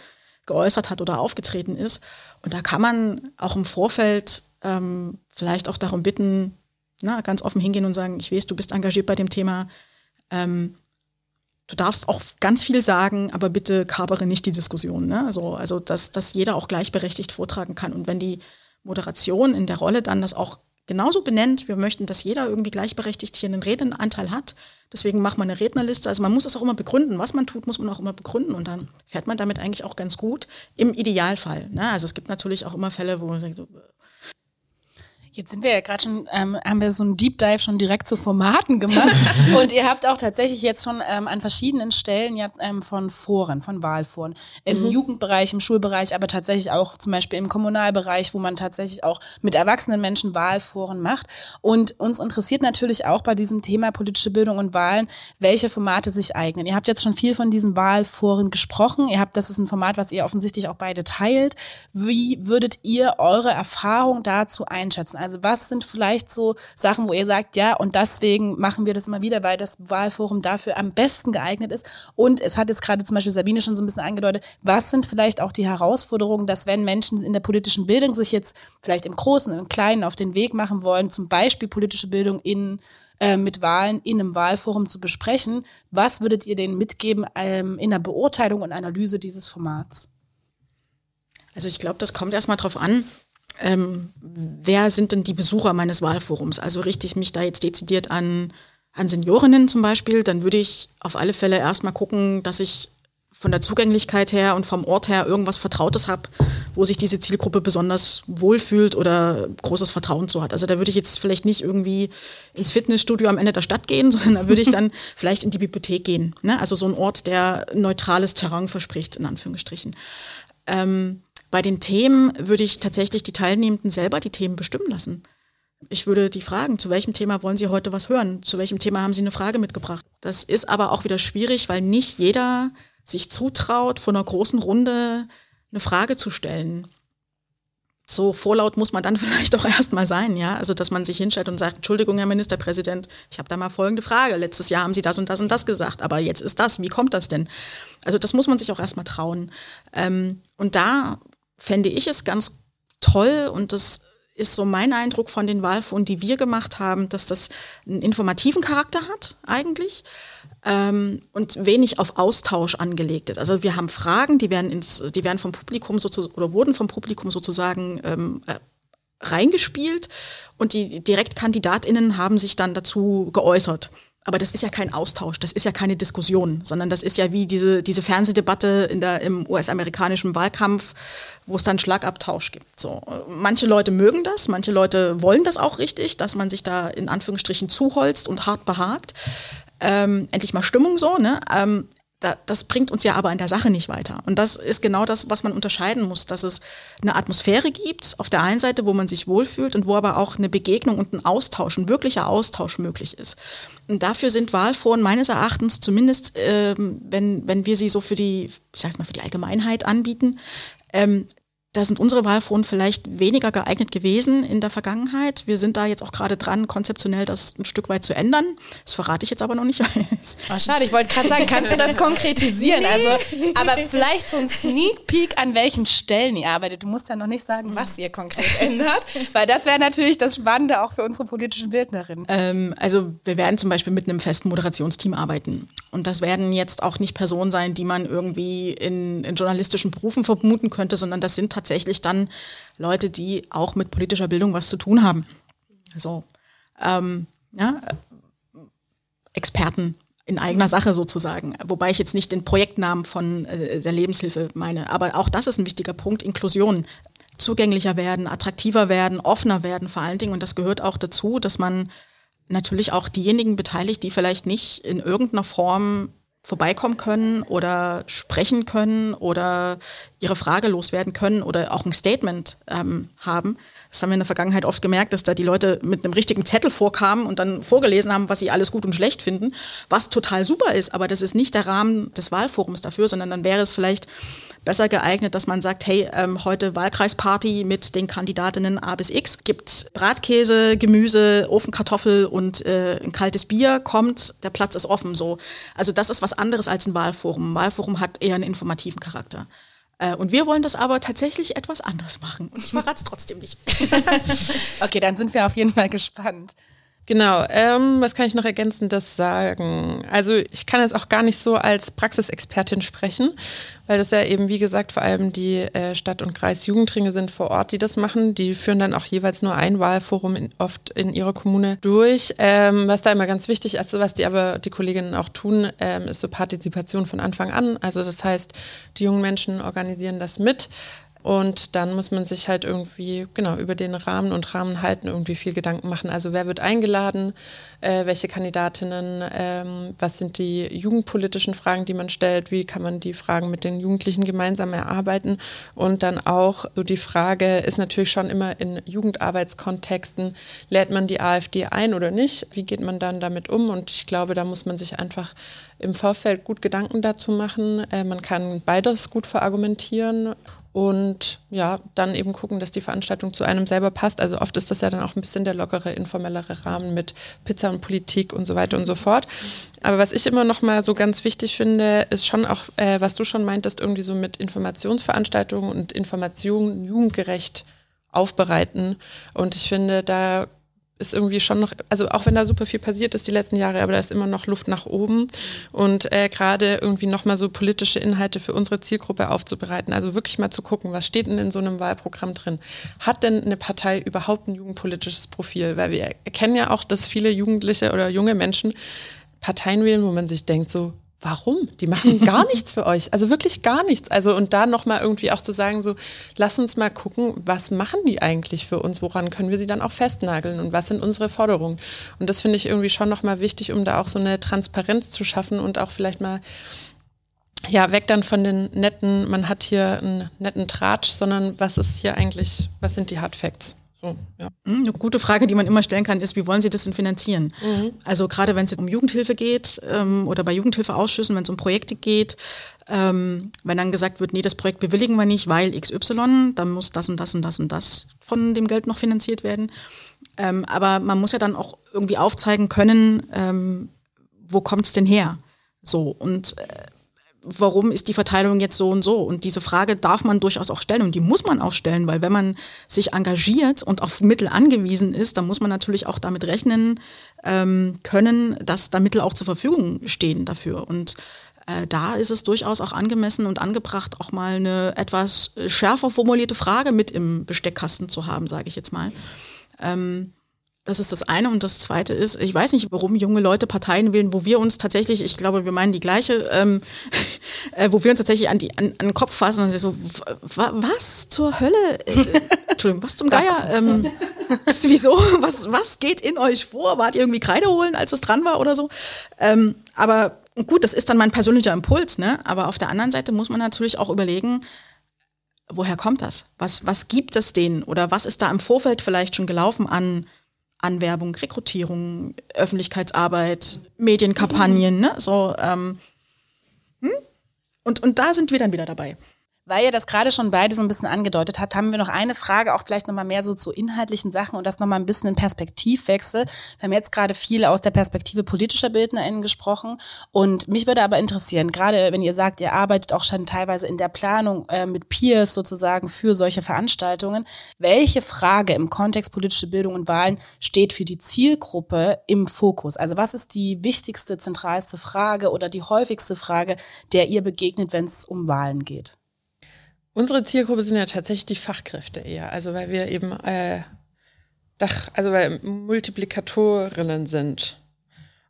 geäußert hat oder aufgetreten ist. Und da kann man auch im Vorfeld ähm, vielleicht auch darum bitten, na, ganz offen hingehen und sagen, ich weiß, du bist engagiert bei dem Thema. Ähm, du darfst auch ganz viel sagen, aber bitte kabere nicht die Diskussion. Ne? Also, also dass, dass jeder auch gleichberechtigt vortragen kann. Und wenn die Moderation in der Rolle dann das auch genauso benennt, wir möchten, dass jeder irgendwie gleichberechtigt hier einen Redenanteil hat, Deswegen macht man eine Rednerliste. Also man muss es auch immer begründen. Was man tut, muss man auch immer begründen. Und dann fährt man damit eigentlich auch ganz gut. Im Idealfall. Ne? Also es gibt natürlich auch immer Fälle, wo man sagt, so, Jetzt sind wir ja gerade schon, ähm, haben wir so einen Deep Dive schon direkt zu Formaten gemacht. und ihr habt auch tatsächlich jetzt schon ähm, an verschiedenen Stellen ja ähm, von Foren, von Wahlforen, im mhm. Jugendbereich, im Schulbereich, aber tatsächlich auch zum Beispiel im Kommunalbereich, wo man tatsächlich auch mit erwachsenen Menschen Wahlforen macht. Und uns interessiert natürlich auch bei diesem Thema politische Bildung und Wahlen, welche Formate sich eignen. Ihr habt jetzt schon viel von diesen Wahlforen gesprochen. Ihr habt, das ist ein Format, was ihr offensichtlich auch beide teilt. Wie würdet ihr eure Erfahrung dazu einschätzen? Also was sind vielleicht so Sachen, wo ihr sagt, ja, und deswegen machen wir das immer wieder, weil das Wahlforum dafür am besten geeignet ist. Und es hat jetzt gerade zum Beispiel Sabine schon so ein bisschen angedeutet, was sind vielleicht auch die Herausforderungen, dass wenn Menschen in der politischen Bildung sich jetzt vielleicht im Großen, im Kleinen auf den Weg machen wollen, zum Beispiel politische Bildung in äh, mit Wahlen in einem Wahlforum zu besprechen. Was würdet ihr denen mitgeben ähm, in der Beurteilung und Analyse dieses Formats? Also ich glaube, das kommt erstmal drauf an, ähm, wer sind denn die Besucher meines Wahlforums? Also richte ich mich da jetzt dezidiert an, an Seniorinnen zum Beispiel, dann würde ich auf alle Fälle erstmal gucken, dass ich von der Zugänglichkeit her und vom Ort her irgendwas Vertrautes habe, wo sich diese Zielgruppe besonders wohlfühlt oder großes Vertrauen zu hat. Also da würde ich jetzt vielleicht nicht irgendwie ins Fitnessstudio am Ende der Stadt gehen, sondern da würde ich dann vielleicht in die Bibliothek gehen. Ne? Also so ein Ort, der neutrales Terrain verspricht, in Anführungsstrichen. Ähm, bei den Themen würde ich tatsächlich die Teilnehmenden selber die Themen bestimmen lassen. Ich würde die fragen, zu welchem Thema wollen Sie heute was hören? Zu welchem Thema haben Sie eine Frage mitgebracht? Das ist aber auch wieder schwierig, weil nicht jeder sich zutraut, vor einer großen Runde eine Frage zu stellen. So vorlaut muss man dann vielleicht auch erstmal sein, ja. Also, dass man sich hinstellt und sagt, Entschuldigung, Herr Ministerpräsident, ich habe da mal folgende Frage. Letztes Jahr haben Sie das und das und das gesagt, aber jetzt ist das. Wie kommt das denn? Also, das muss man sich auch erstmal trauen. Ähm, und da fände ich es ganz toll und das ist so mein Eindruck von den Wahlforen, die wir gemacht haben, dass das einen informativen Charakter hat eigentlich ähm, und wenig auf Austausch angelegt ist. Also wir haben Fragen, die werden, ins, die werden vom Publikum sozusagen oder wurden vom Publikum sozusagen ähm, äh, reingespielt und die Direktkandidatinnen haben sich dann dazu geäußert. Aber das ist ja kein Austausch, das ist ja keine Diskussion, sondern das ist ja wie diese, diese Fernsehdebatte in der, im US-amerikanischen Wahlkampf, wo es dann Schlagabtausch gibt. So, manche Leute mögen das, manche Leute wollen das auch richtig, dass man sich da in Anführungsstrichen zuholzt und hart behagt. Ähm, endlich mal Stimmung so, ne? Ähm, da, das bringt uns ja aber in der Sache nicht weiter. Und das ist genau das, was man unterscheiden muss, dass es eine Atmosphäre gibt, auf der einen Seite, wo man sich wohlfühlt und wo aber auch eine Begegnung und ein Austausch, ein wirklicher Austausch möglich ist. Dafür sind Wahlforen meines Erachtens, zumindest ähm, wenn, wenn wir sie so für die, ich sag's mal, für die Allgemeinheit anbieten, ähm, da sind unsere Wahlforen vielleicht weniger geeignet gewesen in der Vergangenheit. Wir sind da jetzt auch gerade dran, konzeptionell das ein Stück weit zu ändern. Das verrate ich jetzt aber noch nicht. Oh, schade, ich wollte gerade sagen, kannst du das konkretisieren? Nee. Also, aber vielleicht so ein Sneak Peek, an welchen Stellen ihr arbeitet. Du musst ja noch nicht sagen, was ihr konkret ändert, weil das wäre natürlich das Spannende auch für unsere politischen Bildnerinnen. Ähm, also wir werden zum Beispiel mit einem festen Moderationsteam arbeiten. Und das werden jetzt auch nicht Personen sein, die man irgendwie in, in journalistischen Berufen vermuten könnte, sondern das sind tatsächlich tatsächlich dann Leute, die auch mit politischer Bildung was zu tun haben. So, ähm, ja, Experten in eigener Sache sozusagen. Wobei ich jetzt nicht den Projektnamen von äh, der Lebenshilfe meine. Aber auch das ist ein wichtiger Punkt, Inklusion. Zugänglicher werden, attraktiver werden, offener werden vor allen Dingen. Und das gehört auch dazu, dass man natürlich auch diejenigen beteiligt, die vielleicht nicht in irgendeiner Form vorbeikommen können oder sprechen können oder ihre Frage loswerden können oder auch ein Statement ähm, haben. Das haben wir in der Vergangenheit oft gemerkt, dass da die Leute mit einem richtigen Zettel vorkamen und dann vorgelesen haben, was sie alles gut und schlecht finden, was total super ist, aber das ist nicht der Rahmen des Wahlforums dafür, sondern dann wäre es vielleicht besser geeignet, dass man sagt, hey, ähm, heute Wahlkreisparty mit den Kandidatinnen A bis X, gibt Bratkäse, Gemüse, Ofenkartoffel und äh, ein kaltes Bier, kommt, der Platz ist offen so. Also das ist was anderes als ein Wahlforum. Ein Wahlforum hat eher einen informativen Charakter. Äh, und wir wollen das aber tatsächlich etwas anders machen. Und ich verrate es trotzdem nicht. okay, dann sind wir auf jeden Fall gespannt. Genau, ähm, was kann ich noch ergänzendes sagen? Also ich kann jetzt auch gar nicht so als Praxisexpertin sprechen, weil das ja eben, wie gesagt, vor allem die äh, Stadt- und Kreisjugendringe sind vor Ort, die das machen. Die führen dann auch jeweils nur ein Wahlforum in, oft in ihrer Kommune durch. Ähm, was da immer ganz wichtig ist, was die aber die Kolleginnen auch tun, ähm, ist so Partizipation von Anfang an. Also das heißt, die jungen Menschen organisieren das mit. Und dann muss man sich halt irgendwie, genau, über den Rahmen und Rahmen halten, irgendwie viel Gedanken machen. Also wer wird eingeladen, äh, welche Kandidatinnen, ähm, was sind die jugendpolitischen Fragen, die man stellt, wie kann man die Fragen mit den Jugendlichen gemeinsam erarbeiten. Und dann auch so die Frage ist natürlich schon immer in Jugendarbeitskontexten, lädt man die AfD ein oder nicht? Wie geht man dann damit um? Und ich glaube, da muss man sich einfach im Vorfeld gut Gedanken dazu machen. Äh, man kann beides gut verargumentieren und ja, dann eben gucken, dass die Veranstaltung zu einem selber passt. Also oft ist das ja dann auch ein bisschen der lockere, informellere Rahmen mit Pizza und Politik und so weiter und so fort. Aber was ich immer noch mal so ganz wichtig finde, ist schon auch, äh, was du schon meintest, irgendwie so mit Informationsveranstaltungen und Informationen jugendgerecht aufbereiten. Und ich finde, da ist irgendwie schon noch, also auch wenn da super viel passiert ist die letzten Jahre, aber da ist immer noch Luft nach oben und äh, gerade irgendwie nochmal so politische Inhalte für unsere Zielgruppe aufzubereiten, also wirklich mal zu gucken, was steht denn in so einem Wahlprogramm drin? Hat denn eine Partei überhaupt ein jugendpolitisches Profil? Weil wir erkennen ja auch, dass viele Jugendliche oder junge Menschen Parteien wählen, wo man sich denkt so, warum? Die machen gar nichts für euch. Also wirklich gar nichts. Also und da nochmal irgendwie auch zu sagen, so, lass uns mal gucken, was machen die eigentlich für uns? Woran können wir sie dann auch festnageln? Und was sind unsere Forderungen? Und das finde ich irgendwie schon nochmal wichtig, um da auch so eine Transparenz zu schaffen und auch vielleicht mal ja, weg dann von den netten, man hat hier einen netten Tratsch, sondern was ist hier eigentlich, was sind die Hard Facts? So, ja. Hm, eine gute Frage, die man immer stellen kann, ist, wie wollen Sie das denn finanzieren? Mhm. Also gerade wenn es um Jugendhilfe geht ähm, oder bei Jugendhilfeausschüssen, wenn es um Projekte geht, ähm, wenn dann gesagt wird, nee, das Projekt bewilligen wir nicht, weil XY, dann muss das und das und das und das von dem Geld noch finanziert werden. Ähm, aber man muss ja dann auch irgendwie aufzeigen können, ähm, wo kommt es denn her? So, und äh, warum ist die Verteilung jetzt so und so? Und diese Frage darf man durchaus auch stellen und die muss man auch stellen, weil wenn man sich engagiert und auf Mittel angewiesen ist, dann muss man natürlich auch damit rechnen ähm, können, dass da Mittel auch zur Verfügung stehen dafür. Und äh, da ist es durchaus auch angemessen und angebracht, auch mal eine etwas schärfer formulierte Frage mit im Besteckkasten zu haben, sage ich jetzt mal. Ähm, das ist das eine. Und das zweite ist, ich weiß nicht, warum junge Leute Parteien wählen, wo wir uns tatsächlich, ich glaube, wir meinen die gleiche, ähm, äh, wo wir uns tatsächlich an, die, an, an den Kopf fassen und so, was zur Hölle? Äh, Entschuldigung, was zum Geier? Ähm, wieso? Was, was geht in euch vor? Wart ihr irgendwie Kreide holen, als es dran war oder so? Ähm, aber gut, das ist dann mein persönlicher Impuls, ne? Aber auf der anderen Seite muss man natürlich auch überlegen, woher kommt das? Was, was gibt es denen? Oder was ist da im Vorfeld vielleicht schon gelaufen an Anwerbung, Rekrutierung, Öffentlichkeitsarbeit, Medienkampagnen, ne? So, ähm, hm? und, und da sind wir dann wieder dabei. Weil ihr das gerade schon beide so ein bisschen angedeutet habt, haben wir noch eine Frage, auch vielleicht nochmal mehr so zu inhaltlichen Sachen und das nochmal ein bisschen in Perspektivwechsel. Wir haben jetzt gerade viel aus der Perspektive politischer BildnerInnen gesprochen und mich würde aber interessieren, gerade wenn ihr sagt, ihr arbeitet auch schon teilweise in der Planung äh, mit Peers sozusagen für solche Veranstaltungen, welche Frage im Kontext politische Bildung und Wahlen steht für die Zielgruppe im Fokus? Also was ist die wichtigste, zentralste Frage oder die häufigste Frage, der ihr begegnet, wenn es um Wahlen geht? Unsere Zielgruppe sind ja tatsächlich die Fachkräfte eher, also weil wir eben äh, Dach, also weil Multiplikatorinnen sind.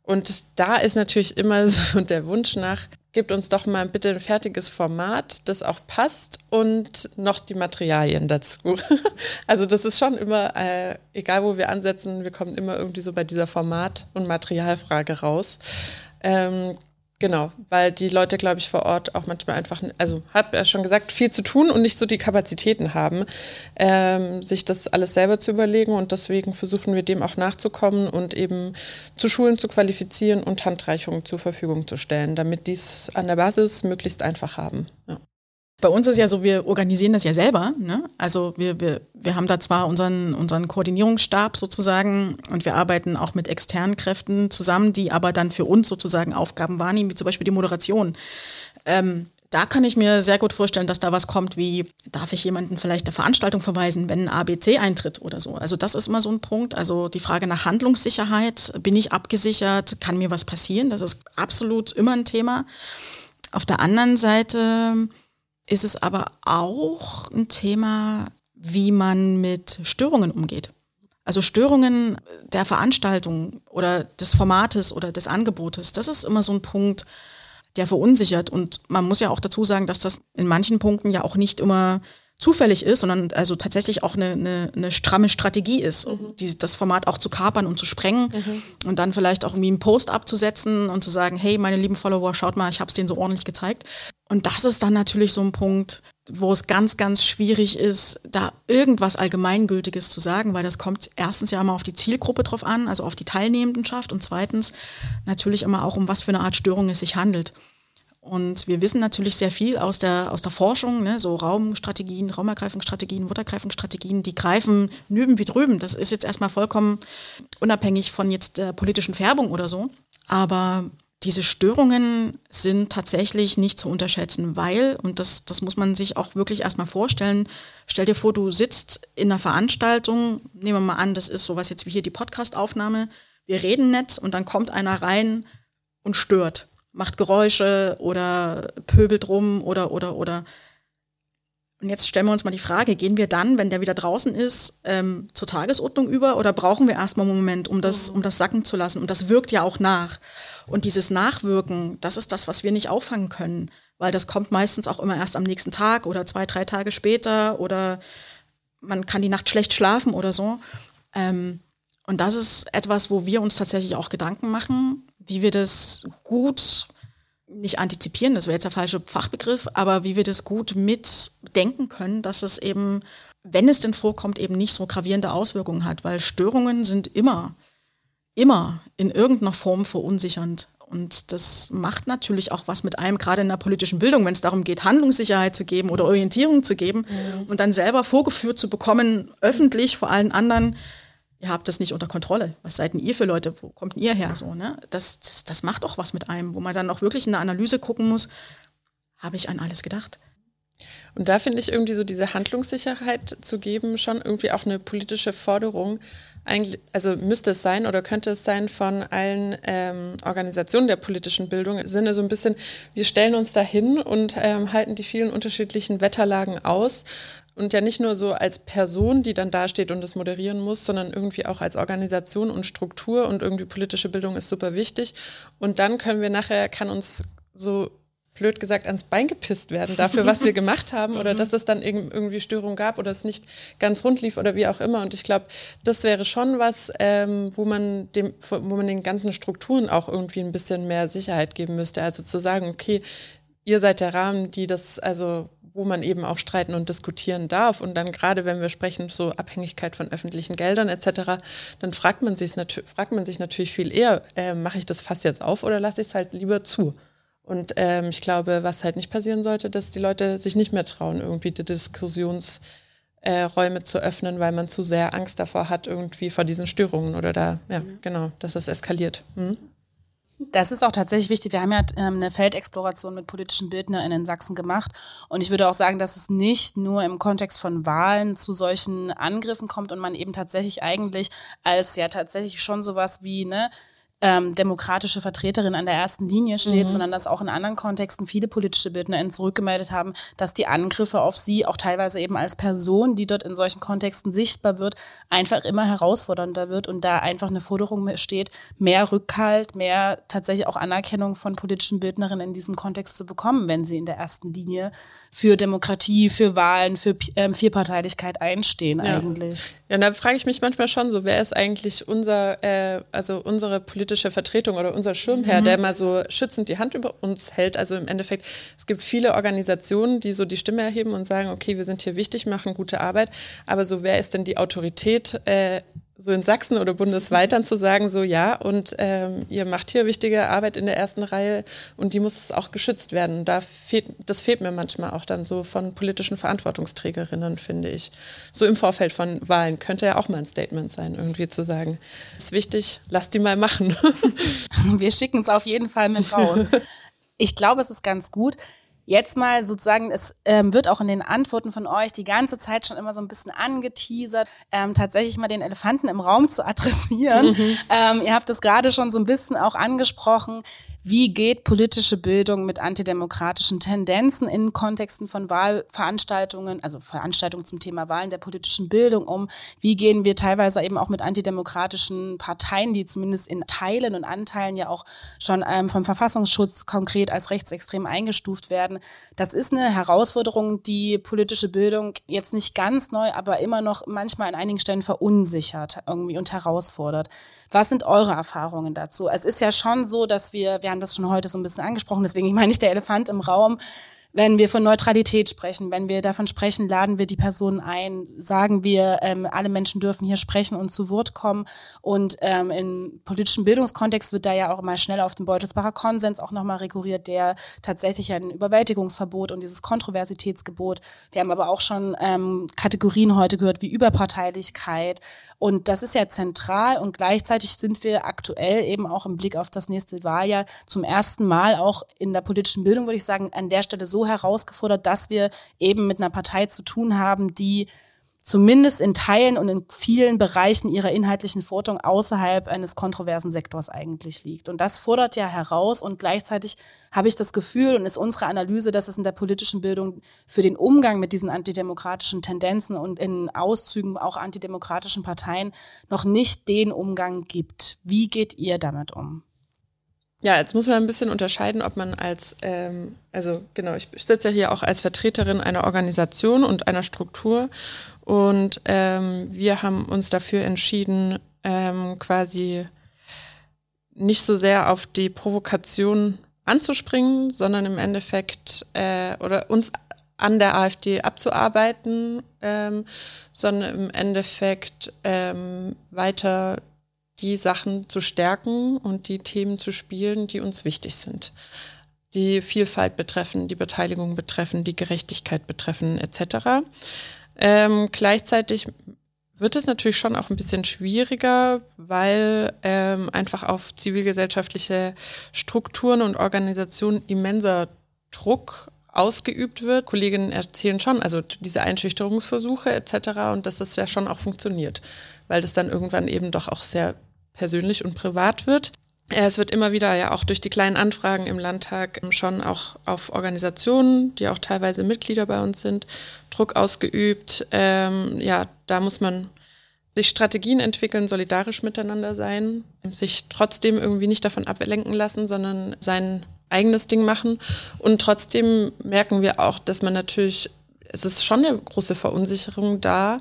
Und da ist natürlich immer so der Wunsch nach, gebt uns doch mal bitte ein fertiges Format, das auch passt und noch die Materialien dazu. Also das ist schon immer, äh, egal wo wir ansetzen, wir kommen immer irgendwie so bei dieser Format- und Materialfrage raus. Ähm, Genau, weil die Leute, glaube ich, vor Ort auch manchmal einfach, also hat er schon gesagt, viel zu tun und nicht so die Kapazitäten haben, ähm, sich das alles selber zu überlegen. Und deswegen versuchen wir dem auch nachzukommen und eben zu Schulen zu qualifizieren und Handreichungen zur Verfügung zu stellen, damit die es an der Basis möglichst einfach haben. Ja. Bei uns ist ja so, wir organisieren das ja selber. Ne? Also wir, wir, wir haben da zwar unseren, unseren Koordinierungsstab sozusagen und wir arbeiten auch mit externen Kräften zusammen, die aber dann für uns sozusagen Aufgaben wahrnehmen, wie zum Beispiel die Moderation. Ähm, da kann ich mir sehr gut vorstellen, dass da was kommt wie, darf ich jemanden vielleicht der Veranstaltung verweisen, wenn ein ABC eintritt oder so. Also das ist immer so ein Punkt. Also die Frage nach Handlungssicherheit, bin ich abgesichert, kann mir was passieren? Das ist absolut immer ein Thema. Auf der anderen Seite ist es aber auch ein Thema, wie man mit Störungen umgeht. Also Störungen der Veranstaltung oder des Formates oder des Angebotes, das ist immer so ein Punkt, der verunsichert. Und man muss ja auch dazu sagen, dass das in manchen Punkten ja auch nicht immer zufällig ist, sondern also tatsächlich auch eine, eine, eine stramme Strategie ist, mhm. die, das Format auch zu kapern und zu sprengen mhm. und dann vielleicht auch irgendwie einen Post abzusetzen und zu sagen, hey, meine lieben Follower, schaut mal, ich habe es denen so ordentlich gezeigt. Und das ist dann natürlich so ein Punkt, wo es ganz, ganz schwierig ist, da irgendwas Allgemeingültiges zu sagen, weil das kommt erstens ja immer auf die Zielgruppe drauf an, also auf die Teilnehmendenschaft und zweitens natürlich immer auch, um was für eine Art Störung es sich handelt. Und wir wissen natürlich sehr viel aus der, aus der Forschung, ne, so Raumstrategien, Raumergreifungsstrategien, Wuttergreifungsstrategien, die greifen nüben wie drüben. Das ist jetzt erstmal vollkommen unabhängig von jetzt der politischen Färbung oder so. Aber diese Störungen sind tatsächlich nicht zu unterschätzen, weil, und das, das muss man sich auch wirklich erstmal vorstellen, stell dir vor, du sitzt in einer Veranstaltung, nehmen wir mal an, das ist sowas jetzt wie hier die Podcastaufnahme, wir reden nett und dann kommt einer rein und stört macht Geräusche oder pöbelt rum oder, oder, oder. Und jetzt stellen wir uns mal die Frage, gehen wir dann, wenn der wieder draußen ist, ähm, zur Tagesordnung über oder brauchen wir erstmal einen Moment, um das, um das sacken zu lassen? Und das wirkt ja auch nach. Und dieses Nachwirken, das ist das, was wir nicht auffangen können, weil das kommt meistens auch immer erst am nächsten Tag oder zwei, drei Tage später oder man kann die Nacht schlecht schlafen oder so. Ähm, und das ist etwas, wo wir uns tatsächlich auch Gedanken machen, wie wir das gut, nicht antizipieren, das wäre jetzt der falsche Fachbegriff, aber wie wir das gut mitdenken können, dass es eben, wenn es denn vorkommt, eben nicht so gravierende Auswirkungen hat, weil Störungen sind immer, immer in irgendeiner Form verunsichernd. Und das macht natürlich auch was mit einem, gerade in der politischen Bildung, wenn es darum geht, Handlungssicherheit zu geben oder Orientierung zu geben mhm. und dann selber vorgeführt zu bekommen, öffentlich vor allen anderen, ihr habt das nicht unter Kontrolle. Was seid denn ihr für Leute? Wo kommt ihr her? So, ne? das, das, das macht auch was mit einem, wo man dann auch wirklich in der Analyse gucken muss, habe ich an alles gedacht? Und da finde ich irgendwie so diese Handlungssicherheit zu geben schon irgendwie auch eine politische Forderung. Eigentlich, also müsste es sein oder könnte es sein von allen ähm, Organisationen der politischen Bildung im Sinne so ein bisschen, wir stellen uns da hin und ähm, halten die vielen unterschiedlichen Wetterlagen aus und ja nicht nur so als Person, die dann dasteht und das moderieren muss, sondern irgendwie auch als Organisation und Struktur und irgendwie politische Bildung ist super wichtig. Und dann können wir nachher, kann uns so blöd gesagt ans Bein gepisst werden dafür, was wir gemacht haben oder dass es dann irgendwie Störungen gab oder es nicht ganz rund lief oder wie auch immer. Und ich glaube, das wäre schon was, ähm, wo man dem, wo man den ganzen Strukturen auch irgendwie ein bisschen mehr Sicherheit geben müsste. Also zu sagen, okay, ihr seid der Rahmen, die das, also wo man eben auch streiten und diskutieren darf. Und dann gerade, wenn wir sprechen, so Abhängigkeit von öffentlichen Geldern etc., dann fragt man sich, fragt man sich natürlich viel eher, äh, mache ich das fast jetzt auf oder lasse ich es halt lieber zu? Und ähm, ich glaube, was halt nicht passieren sollte, dass die Leute sich nicht mehr trauen, irgendwie die Diskussionsräume äh, zu öffnen, weil man zu sehr Angst davor hat, irgendwie vor diesen Störungen oder da, ja, mhm. genau, dass es eskaliert. Mhm. Das ist auch tatsächlich wichtig. Wir haben ja ähm, eine Feldexploration mit politischen BildnerInnen in Sachsen gemacht. Und ich würde auch sagen, dass es nicht nur im Kontext von Wahlen zu solchen Angriffen kommt und man eben tatsächlich eigentlich als ja tatsächlich schon sowas wie, ne, ähm, demokratische Vertreterin an der ersten Linie steht, mhm. sondern dass auch in anderen Kontexten viele politische BildnerInnen zurückgemeldet haben, dass die Angriffe auf sie auch teilweise eben als Person, die dort in solchen Kontexten sichtbar wird, einfach immer herausfordernder wird und da einfach eine Forderung steht, mehr Rückhalt, mehr tatsächlich auch Anerkennung von politischen Bildnerinnen in diesem Kontext zu bekommen, wenn sie in der ersten Linie für Demokratie, für Wahlen, für ähm, Vierparteilichkeit einstehen ja. eigentlich. Ja, da frage ich mich manchmal schon so, wer ist eigentlich unser, äh, also unsere politische Vertretung oder unser Schirmherr, mhm. der mal so schützend die Hand über uns hält. Also im Endeffekt, es gibt viele Organisationen, die so die Stimme erheben und sagen, okay, wir sind hier wichtig, machen gute Arbeit, aber so wer ist denn die Autorität äh, so in Sachsen oder bundesweit dann zu sagen, so ja, und ähm, ihr macht hier wichtige Arbeit in der ersten Reihe und die muss auch geschützt werden. Da fehlt, das fehlt mir manchmal auch dann so von politischen Verantwortungsträgerinnen, finde ich. So im Vorfeld von Wahlen könnte ja auch mal ein Statement sein, irgendwie zu sagen, ist wichtig, lasst die mal machen. Wir schicken es auf jeden Fall mit raus. Ich glaube, es ist ganz gut, Jetzt mal sozusagen, es ähm, wird auch in den Antworten von euch die ganze Zeit schon immer so ein bisschen angeteasert, ähm, tatsächlich mal den Elefanten im Raum zu adressieren. Mhm. Ähm, ihr habt es gerade schon so ein bisschen auch angesprochen wie geht politische Bildung mit antidemokratischen Tendenzen in Kontexten von Wahlveranstaltungen, also Veranstaltungen zum Thema Wahlen der politischen Bildung um? Wie gehen wir teilweise eben auch mit antidemokratischen Parteien, die zumindest in Teilen und Anteilen ja auch schon ähm, vom Verfassungsschutz konkret als rechtsextrem eingestuft werden? Das ist eine Herausforderung, die politische Bildung jetzt nicht ganz neu, aber immer noch manchmal an einigen Stellen verunsichert irgendwie und herausfordert. Was sind eure Erfahrungen dazu? Es ist ja schon so, dass wir, wir haben das schon heute so ein bisschen angesprochen, deswegen meine ich der Elefant im Raum, wenn wir von Neutralität sprechen, wenn wir davon sprechen, laden wir die Personen ein, sagen wir, ähm, alle Menschen dürfen hier sprechen und zu Wort kommen. Und ähm, im politischen Bildungskontext wird da ja auch mal schnell auf den Beutelsbacher Konsens auch nochmal rekurriert, der tatsächlich ein Überwältigungsverbot und dieses Kontroversitätsgebot. Wir haben aber auch schon ähm, Kategorien heute gehört wie Überparteilichkeit. Und das ist ja zentral und gleichzeitig sind wir aktuell eben auch im Blick auf das nächste Wahljahr zum ersten Mal auch in der politischen Bildung, würde ich sagen, an der Stelle so herausgefordert, dass wir eben mit einer Partei zu tun haben, die zumindest in Teilen und in vielen Bereichen ihrer inhaltlichen Forderung außerhalb eines kontroversen Sektors eigentlich liegt. Und das fordert ja heraus und gleichzeitig habe ich das Gefühl und ist unsere Analyse, dass es in der politischen Bildung für den Umgang mit diesen antidemokratischen Tendenzen und in Auszügen auch antidemokratischen Parteien noch nicht den Umgang gibt. Wie geht ihr damit um? Ja, jetzt muss man ein bisschen unterscheiden, ob man als, ähm, also genau, ich sitze ja hier auch als Vertreterin einer Organisation und einer Struktur. Und ähm, wir haben uns dafür entschieden, ähm, quasi nicht so sehr auf die Provokation anzuspringen, sondern im Endeffekt äh, oder uns an der AfD abzuarbeiten, ähm, sondern im Endeffekt ähm, weiter die Sachen zu stärken und die Themen zu spielen, die uns wichtig sind. Die Vielfalt betreffen, die Beteiligung betreffen, die Gerechtigkeit betreffen, etc. Ähm, gleichzeitig wird es natürlich schon auch ein bisschen schwieriger, weil ähm, einfach auf zivilgesellschaftliche Strukturen und Organisationen immenser Druck ausgeübt wird. Kolleginnen erzählen schon, also diese Einschüchterungsversuche etc. und dass das ja schon auch funktioniert, weil das dann irgendwann eben doch auch sehr persönlich und privat wird. Es wird immer wieder ja auch durch die kleinen Anfragen im Landtag schon auch auf Organisationen, die auch teilweise Mitglieder bei uns sind, Druck ausgeübt. Ähm, ja, da muss man sich Strategien entwickeln, solidarisch miteinander sein, sich trotzdem irgendwie nicht davon ablenken lassen, sondern seinen eigenes Ding machen. Und trotzdem merken wir auch, dass man natürlich, es ist schon eine große Verunsicherung da,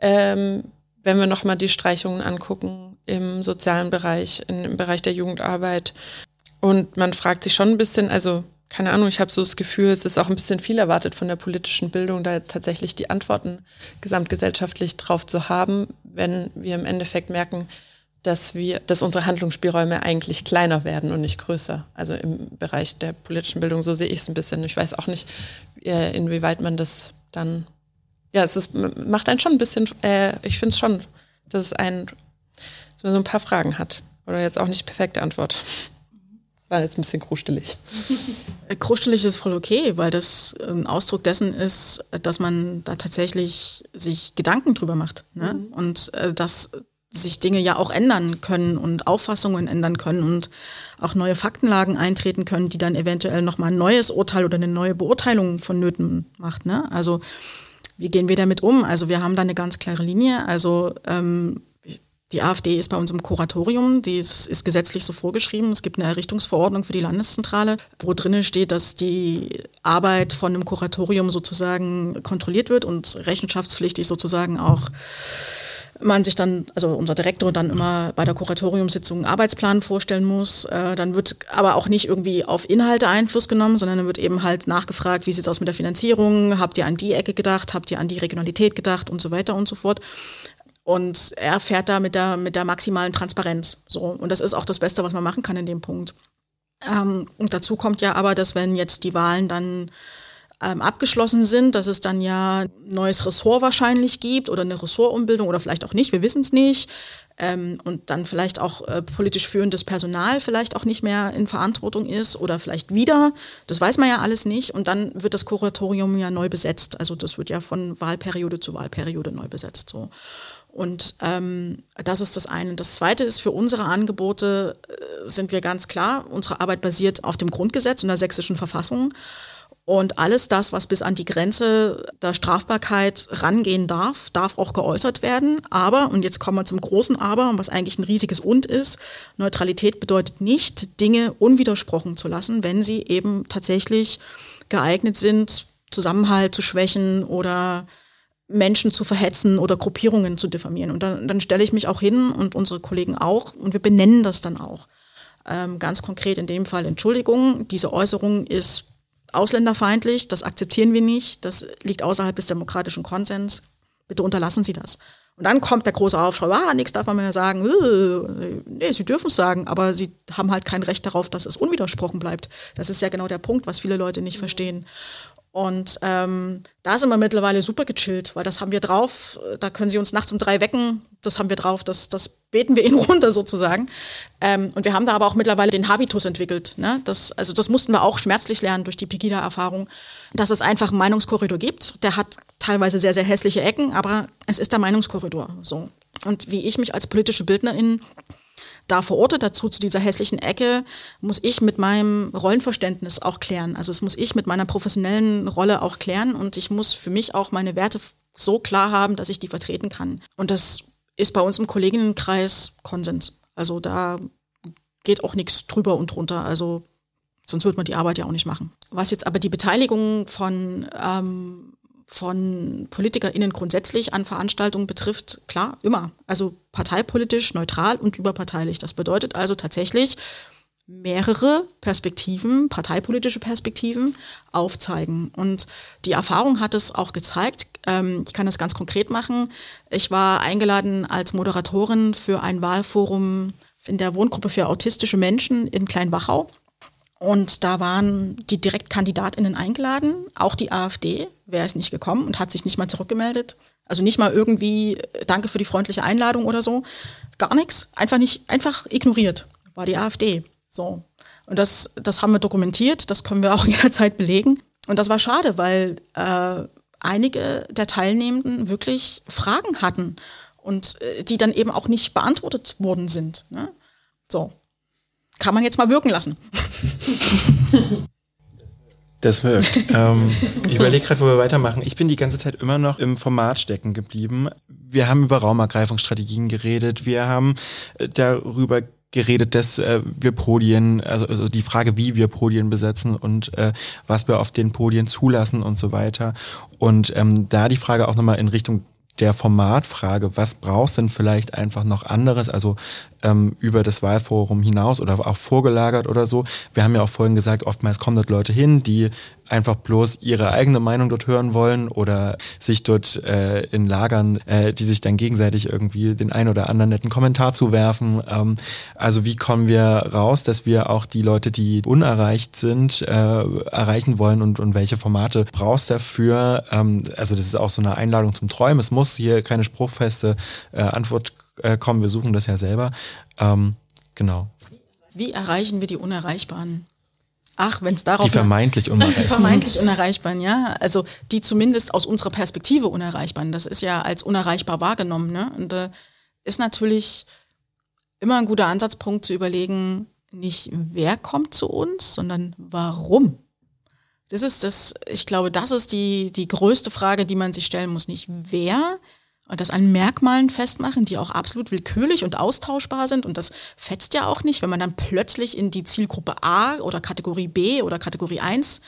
ähm, wenn wir nochmal die Streichungen angucken im sozialen Bereich, im Bereich der Jugendarbeit. Und man fragt sich schon ein bisschen, also keine Ahnung, ich habe so das Gefühl, es ist auch ein bisschen viel erwartet von der politischen Bildung, da jetzt tatsächlich die Antworten gesamtgesellschaftlich drauf zu haben, wenn wir im Endeffekt merken, dass wir, dass unsere Handlungsspielräume eigentlich kleiner werden und nicht größer. Also im Bereich der politischen Bildung, so sehe ich es ein bisschen. Ich weiß auch nicht, äh, inwieweit man das dann, ja, es ist, macht einen schon ein bisschen, äh, ich finde es schon, dass es ein, dass man so ein paar Fragen hat. Oder jetzt auch nicht perfekte Antwort war jetzt ein bisschen krustelig. Äh, krustelig ist voll okay, weil das ein Ausdruck dessen ist, dass man da tatsächlich sich Gedanken drüber macht. Ne? Mhm. Und äh, dass sich Dinge ja auch ändern können und Auffassungen ändern können und auch neue Faktenlagen eintreten können, die dann eventuell nochmal ein neues Urteil oder eine neue Beurteilung vonnöten macht. Ne? Also wie gehen wir damit um? Also wir haben da eine ganz klare Linie. Also ähm, die AfD ist bei uns im Kuratorium, die ist, ist, gesetzlich so vorgeschrieben. Es gibt eine Errichtungsverordnung für die Landeszentrale, wo drinnen steht, dass die Arbeit von einem Kuratorium sozusagen kontrolliert wird und rechenschaftspflichtig sozusagen auch man sich dann, also unser Direktor dann immer bei der Kuratoriumssitzung einen Arbeitsplan vorstellen muss. Äh, dann wird aber auch nicht irgendwie auf Inhalte Einfluss genommen, sondern dann wird eben halt nachgefragt, wie sieht es aus mit der Finanzierung, habt ihr an die Ecke gedacht, habt ihr an die Regionalität gedacht und so weiter und so fort. Und er fährt da mit der, mit der maximalen Transparenz. So. Und das ist auch das Beste, was man machen kann in dem Punkt. Ähm, und dazu kommt ja aber, dass wenn jetzt die Wahlen dann ähm, abgeschlossen sind, dass es dann ja ein neues Ressort wahrscheinlich gibt oder eine Ressortumbildung oder vielleicht auch nicht, wir wissen es nicht. Ähm, und dann vielleicht auch äh, politisch führendes Personal vielleicht auch nicht mehr in Verantwortung ist oder vielleicht wieder. Das weiß man ja alles nicht. Und dann wird das Kuratorium ja neu besetzt. Also das wird ja von Wahlperiode zu Wahlperiode neu besetzt. So. Und ähm, das ist das eine. Das zweite ist, für unsere Angebote äh, sind wir ganz klar, unsere Arbeit basiert auf dem Grundgesetz und der sächsischen Verfassung. Und alles das, was bis an die Grenze der Strafbarkeit rangehen darf, darf auch geäußert werden. Aber, und jetzt kommen wir zum großen Aber, was eigentlich ein riesiges Und ist, Neutralität bedeutet nicht, Dinge unwidersprochen zu lassen, wenn sie eben tatsächlich geeignet sind, Zusammenhalt zu schwächen oder Menschen zu verhetzen oder Gruppierungen zu diffamieren. Und dann, dann stelle ich mich auch hin und unsere Kollegen auch und wir benennen das dann auch. Ähm, ganz konkret in dem Fall Entschuldigung, diese Äußerung ist ausländerfeindlich, das akzeptieren wir nicht, das liegt außerhalb des demokratischen Konsens. Bitte unterlassen Sie das. Und dann kommt der große Aufschrei, ah, nichts darf man mehr sagen. Äh, nee, Sie dürfen es sagen, aber Sie haben halt kein Recht darauf, dass es unwidersprochen bleibt. Das ist ja genau der Punkt, was viele Leute nicht verstehen. Und ähm, da sind wir mittlerweile super gechillt, weil das haben wir drauf. Da können Sie uns nachts um drei wecken. Das haben wir drauf. Das, das beten wir Ihnen runter sozusagen. Ähm, und wir haben da aber auch mittlerweile den Habitus entwickelt. Ne? Das, also das mussten wir auch schmerzlich lernen durch die Pegida-Erfahrung, dass es einfach einen Meinungskorridor gibt. Der hat teilweise sehr, sehr hässliche Ecken, aber es ist der Meinungskorridor. So. Und wie ich mich als politische Bildnerin da verortet dazu, zu dieser hässlichen Ecke, muss ich mit meinem Rollenverständnis auch klären. Also es muss ich mit meiner professionellen Rolle auch klären und ich muss für mich auch meine Werte so klar haben, dass ich die vertreten kann. Und das ist bei uns im Kolleginnenkreis Konsens. Also da geht auch nichts drüber und drunter. Also sonst würde man die Arbeit ja auch nicht machen. Was jetzt aber die Beteiligung von ähm, von PolitikerInnen grundsätzlich an Veranstaltungen betrifft, klar, immer. Also parteipolitisch, neutral und überparteilich. Das bedeutet also tatsächlich mehrere Perspektiven, parteipolitische Perspektiven aufzeigen. Und die Erfahrung hat es auch gezeigt. Ähm, ich kann das ganz konkret machen. Ich war eingeladen als Moderatorin für ein Wahlforum in der Wohngruppe für autistische Menschen in Kleinwachau. Und da waren die Direktkandidatinnen eingeladen, auch die AfD, wäre es nicht gekommen und hat sich nicht mal zurückgemeldet. Also nicht mal irgendwie, äh, danke für die freundliche Einladung oder so. Gar nichts. Einfach nicht, einfach ignoriert. War die AfD. So. Und das, das haben wir dokumentiert, das können wir auch jederzeit belegen. Und das war schade, weil äh, einige der Teilnehmenden wirklich Fragen hatten und äh, die dann eben auch nicht beantwortet worden sind. Ne? So kann man jetzt mal wirken lassen. Das wirkt. ähm, ich überlege gerade, wo wir weitermachen. Ich bin die ganze Zeit immer noch im Format stecken geblieben. Wir haben über Raumergreifungsstrategien geredet. Wir haben äh, darüber geredet, dass äh, wir Podien, also, also die Frage, wie wir Podien besetzen und äh, was wir auf den Podien zulassen und so weiter. Und ähm, da die Frage auch nochmal in Richtung der Formatfrage, was brauchst denn vielleicht einfach noch anderes, also ähm, über das Wahlforum hinaus oder auch vorgelagert oder so. Wir haben ja auch vorhin gesagt, oftmals kommen dort Leute hin, die einfach bloß ihre eigene Meinung dort hören wollen oder sich dort äh, in Lagern, äh, die sich dann gegenseitig irgendwie den ein oder anderen netten Kommentar zuwerfen. Ähm, also wie kommen wir raus, dass wir auch die Leute, die unerreicht sind, äh, erreichen wollen und, und welche Formate brauchst dafür? Ähm, also das ist auch so eine Einladung zum Träumen. Es muss hier keine spruchfeste äh, Antwort äh, kommen, wir suchen das ja selber. Ähm, genau. Wie erreichen wir die Unerreichbaren? Ach, wenn es darauf. Die vermeintlich Unerreichbaren. Die vermeintlich Unerreichbaren, ja. Also die zumindest aus unserer Perspektive Unerreichbaren. Das ist ja als unerreichbar wahrgenommen. Ne? Und äh, ist natürlich immer ein guter Ansatzpunkt zu überlegen, nicht wer kommt zu uns, sondern warum. Das ist das, ich glaube, das ist die, die größte Frage, die man sich stellen muss. Nicht wer, und das an Merkmalen festmachen, die auch absolut willkürlich und austauschbar sind. Und das fetzt ja auch nicht, wenn man dann plötzlich in die Zielgruppe A oder Kategorie B oder Kategorie 1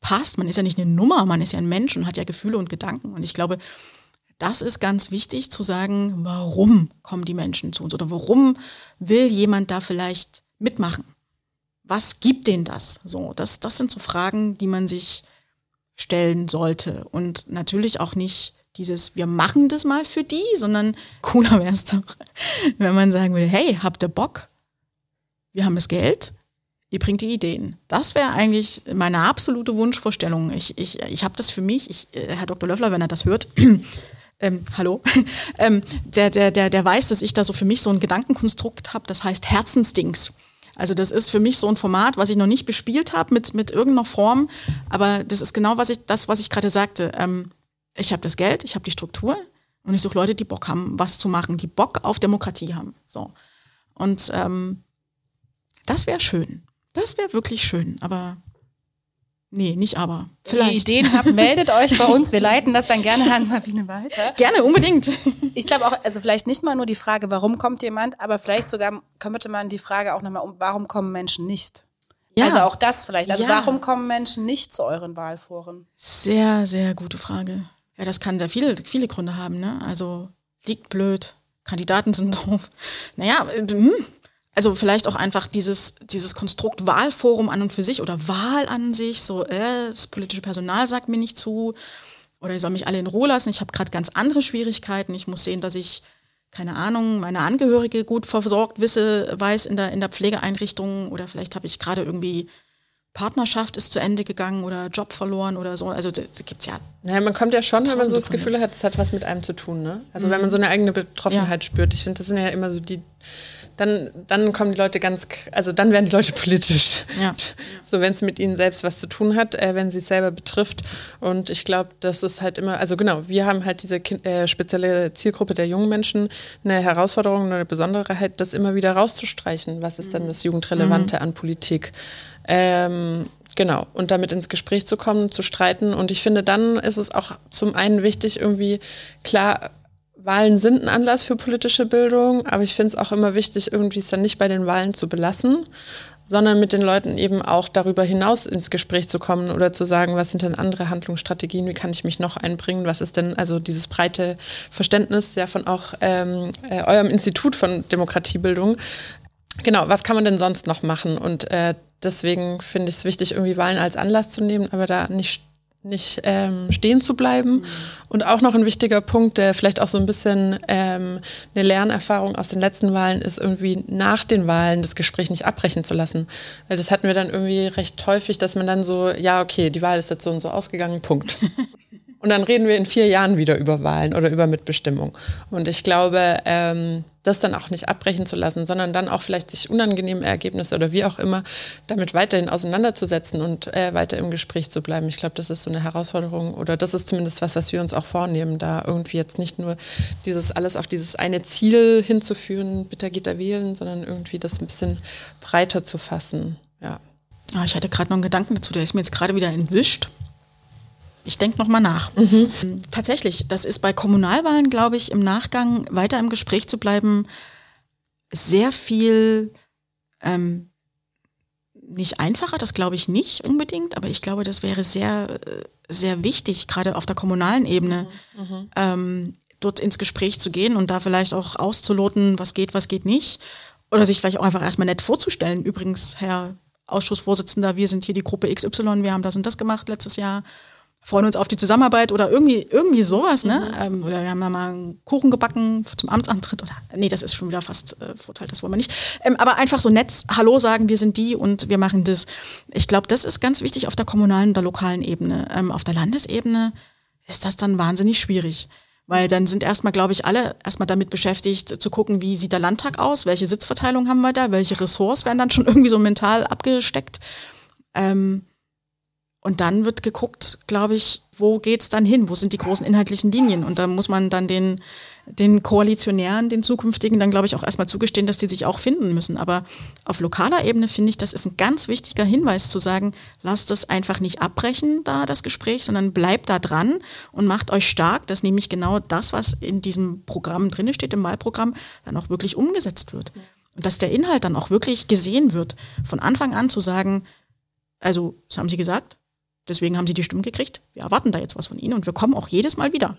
passt. Man ist ja nicht eine Nummer, man ist ja ein Mensch und hat ja Gefühle und Gedanken. Und ich glaube, das ist ganz wichtig zu sagen, warum kommen die Menschen zu uns oder warum will jemand da vielleicht mitmachen? Was gibt denen das? So, das, das sind so Fragen, die man sich stellen sollte und natürlich auch nicht dieses, wir machen das mal für die, sondern cooler wäre es doch, wenn man sagen würde, hey, habt ihr Bock? Wir haben das Geld, ihr bringt die Ideen. Das wäre eigentlich meine absolute Wunschvorstellung. Ich, ich, ich habe das für mich, ich, äh, Herr Dr. Löffler, wenn er das hört, ähm, hallo, ähm, der, der, der, der weiß, dass ich da so für mich so ein Gedankenkonstrukt habe, das heißt Herzensdings. Also das ist für mich so ein Format, was ich noch nicht bespielt habe mit, mit irgendeiner Form, aber das ist genau was ich, das, was ich gerade sagte. Ähm, ich habe das Geld, ich habe die Struktur und ich suche Leute, die Bock haben, was zu machen, die Bock auf Demokratie haben. So. Und ähm, das wäre schön. Das wäre wirklich schön. Aber nee, nicht aber. Vielleicht. Wenn ihr Ideen habt, meldet euch bei uns. Wir leiten das dann gerne an Sabine weiter. Gerne, unbedingt. Ich glaube auch, also vielleicht nicht mal nur die Frage, warum kommt jemand, aber vielleicht sogar könnte man die Frage auch nochmal um, warum kommen Menschen nicht? Ja. Also auch das vielleicht. Also ja. warum kommen Menschen nicht zu euren Wahlforen? Sehr, sehr gute Frage. Ja, das kann da viele, viele Gründe haben, ne? Also liegt blöd, Kandidaten sind doof. Naja, hm. also vielleicht auch einfach dieses, dieses Konstrukt Wahlforum an und für sich oder Wahl an sich, so, äh, das politische Personal sagt mir nicht zu oder ihr soll mich alle in Ruhe lassen. Ich habe gerade ganz andere Schwierigkeiten. Ich muss sehen, dass ich, keine Ahnung, meine Angehörige gut versorgt wisse, weiß in der, in der Pflegeeinrichtung oder vielleicht habe ich gerade irgendwie Partnerschaft ist zu Ende gegangen oder Job verloren oder so. Also das gibt's ja. Ja, man kommt ja schon, wenn man so das Gefühl hat, es hat was mit einem zu tun. Ne? Also mhm. wenn man so eine eigene Betroffenheit ja. spürt. Ich finde, das sind ja immer so die, dann, dann kommen die Leute ganz, also dann werden die Leute politisch. Ja. So, wenn es mit ihnen selbst was zu tun hat, äh, wenn sie es selber betrifft. Und ich glaube, das ist halt immer, also genau, wir haben halt diese kind, äh, spezielle Zielgruppe der jungen Menschen eine Herausforderung, eine Besonderheit, das immer wieder rauszustreichen. Was ist denn das Jugendrelevante mhm. an Politik? Ähm, genau, und damit ins Gespräch zu kommen, zu streiten. Und ich finde, dann ist es auch zum einen wichtig, irgendwie klar, Wahlen sind ein Anlass für politische Bildung, aber ich finde es auch immer wichtig, irgendwie es dann nicht bei den Wahlen zu belassen, sondern mit den Leuten eben auch darüber hinaus ins Gespräch zu kommen oder zu sagen, was sind denn andere Handlungsstrategien, wie kann ich mich noch einbringen, was ist denn also dieses breite Verständnis ja von auch ähm, äh, eurem Institut von Demokratiebildung. Genau, was kann man denn sonst noch machen? Und äh, deswegen finde ich es wichtig, irgendwie Wahlen als Anlass zu nehmen, aber da nicht nicht ähm, stehen zu bleiben. Mhm. Und auch noch ein wichtiger Punkt, der vielleicht auch so ein bisschen ähm, eine Lernerfahrung aus den letzten Wahlen ist, irgendwie nach den Wahlen das Gespräch nicht abbrechen zu lassen. Weil das hatten wir dann irgendwie recht häufig, dass man dann so, ja, okay, die Wahl ist jetzt so und so ausgegangen, Punkt. Und dann reden wir in vier Jahren wieder über Wahlen oder über Mitbestimmung. Und ich glaube, ähm, das dann auch nicht abbrechen zu lassen, sondern dann auch vielleicht sich unangenehme Ergebnisse oder wie auch immer damit weiterhin auseinanderzusetzen und äh, weiter im Gespräch zu bleiben. Ich glaube, das ist so eine Herausforderung oder das ist zumindest was, was wir uns auch vornehmen, da irgendwie jetzt nicht nur dieses alles auf dieses eine Ziel hinzuführen, bitte geht da wählen, sondern irgendwie das ein bisschen breiter zu fassen. Ja. Ah, ich hatte gerade noch einen Gedanken dazu, der ist mir jetzt gerade wieder entwischt. Ich denke nochmal nach. Mhm. Tatsächlich, das ist bei Kommunalwahlen, glaube ich, im Nachgang weiter im Gespräch zu bleiben, sehr viel ähm, nicht einfacher, das glaube ich nicht unbedingt, aber ich glaube, das wäre sehr, sehr wichtig, gerade auf der kommunalen Ebene, mhm. mhm. ähm, dort ins Gespräch zu gehen und da vielleicht auch auszuloten, was geht, was geht nicht. Oder sich vielleicht auch einfach erstmal nett vorzustellen. Übrigens, Herr Ausschussvorsitzender, wir sind hier die Gruppe XY, wir haben das und das gemacht letztes Jahr freuen uns auf die Zusammenarbeit oder irgendwie, irgendwie sowas, ne? Mhm. Ähm, oder wir haben ja mal einen Kuchen gebacken zum Amtsantritt oder nee, das ist schon wieder fast äh, Vorteil, das wollen wir nicht. Ähm, aber einfach so nett Hallo sagen, wir sind die und wir machen das. Ich glaube, das ist ganz wichtig auf der kommunalen oder lokalen Ebene. Ähm, auf der Landesebene ist das dann wahnsinnig schwierig. Weil dann sind erstmal, glaube ich, alle erstmal damit beschäftigt, zu gucken, wie sieht der Landtag aus, welche Sitzverteilung haben wir da, welche Ressorts werden dann schon irgendwie so mental abgesteckt. Ähm, und dann wird geguckt, glaube ich, wo geht's dann hin? Wo sind die großen inhaltlichen Linien? Und da muss man dann den, den Koalitionären, den zukünftigen, dann glaube ich auch erstmal zugestehen, dass die sich auch finden müssen. Aber auf lokaler Ebene finde ich, das ist ein ganz wichtiger Hinweis zu sagen, lasst es einfach nicht abbrechen, da das Gespräch, sondern bleibt da dran und macht euch stark, dass nämlich genau das, was in diesem Programm drin steht, im Wahlprogramm, dann auch wirklich umgesetzt wird. Und dass der Inhalt dann auch wirklich gesehen wird. Von Anfang an zu sagen, also, das haben Sie gesagt, Deswegen haben sie die Stimmen gekriegt. Wir erwarten da jetzt was von ihnen und wir kommen auch jedes Mal wieder.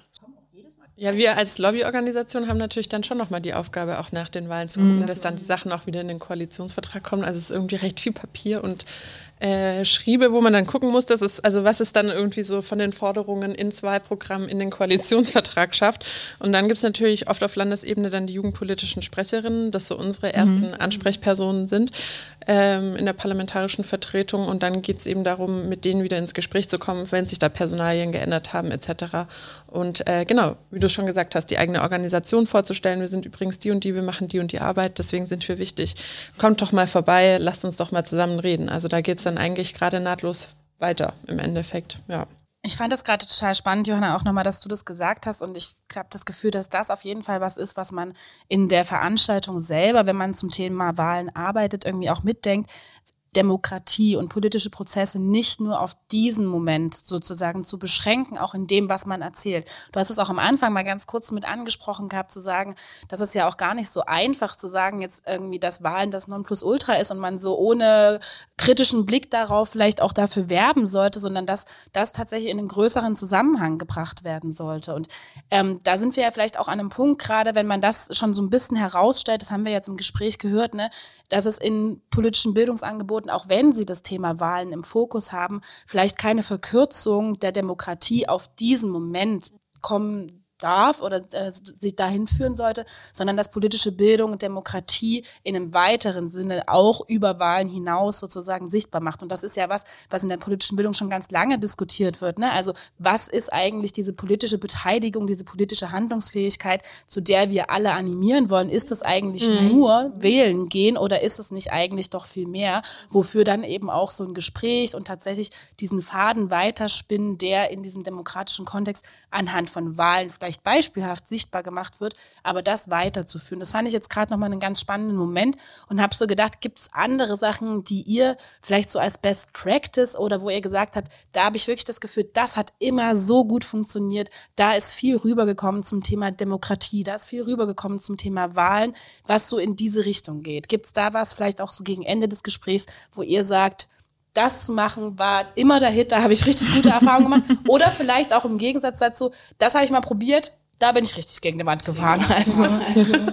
Ja, wir als Lobbyorganisation haben natürlich dann schon nochmal die Aufgabe, auch nach den Wahlen zu gucken, mhm. dass dann die Sachen auch wieder in den Koalitionsvertrag kommen. Also es ist irgendwie recht viel Papier und äh, Schriebe, wo man dann gucken muss, dass es, also was es dann irgendwie so von den Forderungen ins Wahlprogramm in den Koalitionsvertrag schafft. Und dann gibt es natürlich oft auf Landesebene dann die jugendpolitischen Sprecherinnen, das so unsere ersten mhm. Ansprechpersonen sind ähm, in der parlamentarischen Vertretung. Und dann geht es eben darum, mit denen wieder ins Gespräch zu kommen, wenn sich da Personalien geändert haben etc. Und äh, genau, wie du schon gesagt hast, die eigene Organisation vorzustellen. Wir sind übrigens die und die, wir machen die und die Arbeit, deswegen sind wir wichtig. Kommt doch mal vorbei, lasst uns doch mal zusammen reden. Also da geht es dann eigentlich gerade nahtlos weiter im Endeffekt, ja. Ich fand das gerade total spannend, Johanna, auch nochmal, dass du das gesagt hast. Und ich habe das Gefühl, dass das auf jeden Fall was ist, was man in der Veranstaltung selber, wenn man zum Thema Wahlen arbeitet, irgendwie auch mitdenkt. Demokratie und politische Prozesse nicht nur auf diesen Moment sozusagen zu beschränken, auch in dem, was man erzählt. Du hast es auch am Anfang mal ganz kurz mit angesprochen gehabt, zu sagen, dass es ja auch gar nicht so einfach zu sagen, jetzt irgendwie, dass Wahlen das Nonplusultra ist und man so ohne kritischen Blick darauf vielleicht auch dafür werben sollte, sondern dass das tatsächlich in einen größeren Zusammenhang gebracht werden sollte. Und ähm, da sind wir ja vielleicht auch an einem Punkt, gerade wenn man das schon so ein bisschen herausstellt, das haben wir jetzt im Gespräch gehört, ne, dass es in politischen Bildungsangeboten Angeboten, auch wenn sie das Thema Wahlen im Fokus haben, vielleicht keine Verkürzung der Demokratie auf diesen Moment kommen darf oder äh, sich dahin führen sollte, sondern dass politische Bildung und Demokratie in einem weiteren Sinne auch über Wahlen hinaus sozusagen sichtbar macht. Und das ist ja was, was in der politischen Bildung schon ganz lange diskutiert wird. Ne? Also was ist eigentlich diese politische Beteiligung, diese politische Handlungsfähigkeit, zu der wir alle animieren wollen? Ist das eigentlich mhm. nur wählen gehen oder ist es nicht eigentlich doch viel mehr, wofür dann eben auch so ein Gespräch und tatsächlich diesen Faden weiterspinnen, der in diesem demokratischen Kontext anhand von Wahlen vielleicht vielleicht beispielhaft sichtbar gemacht wird, aber das weiterzuführen. Das fand ich jetzt gerade nochmal einen ganz spannenden Moment und habe so gedacht, gibt es andere Sachen, die ihr vielleicht so als Best Practice oder wo ihr gesagt habt, da habe ich wirklich das Gefühl, das hat immer so gut funktioniert, da ist viel rübergekommen zum Thema Demokratie, da ist viel rübergekommen zum Thema Wahlen, was so in diese Richtung geht. Gibt es da was vielleicht auch so gegen Ende des Gesprächs, wo ihr sagt, das zu machen war immer der Hit, da habe ich richtig gute Erfahrungen gemacht. Oder vielleicht auch im Gegensatz dazu, das habe ich mal probiert, da bin ich richtig gegen die Wand gefahren. Also, also.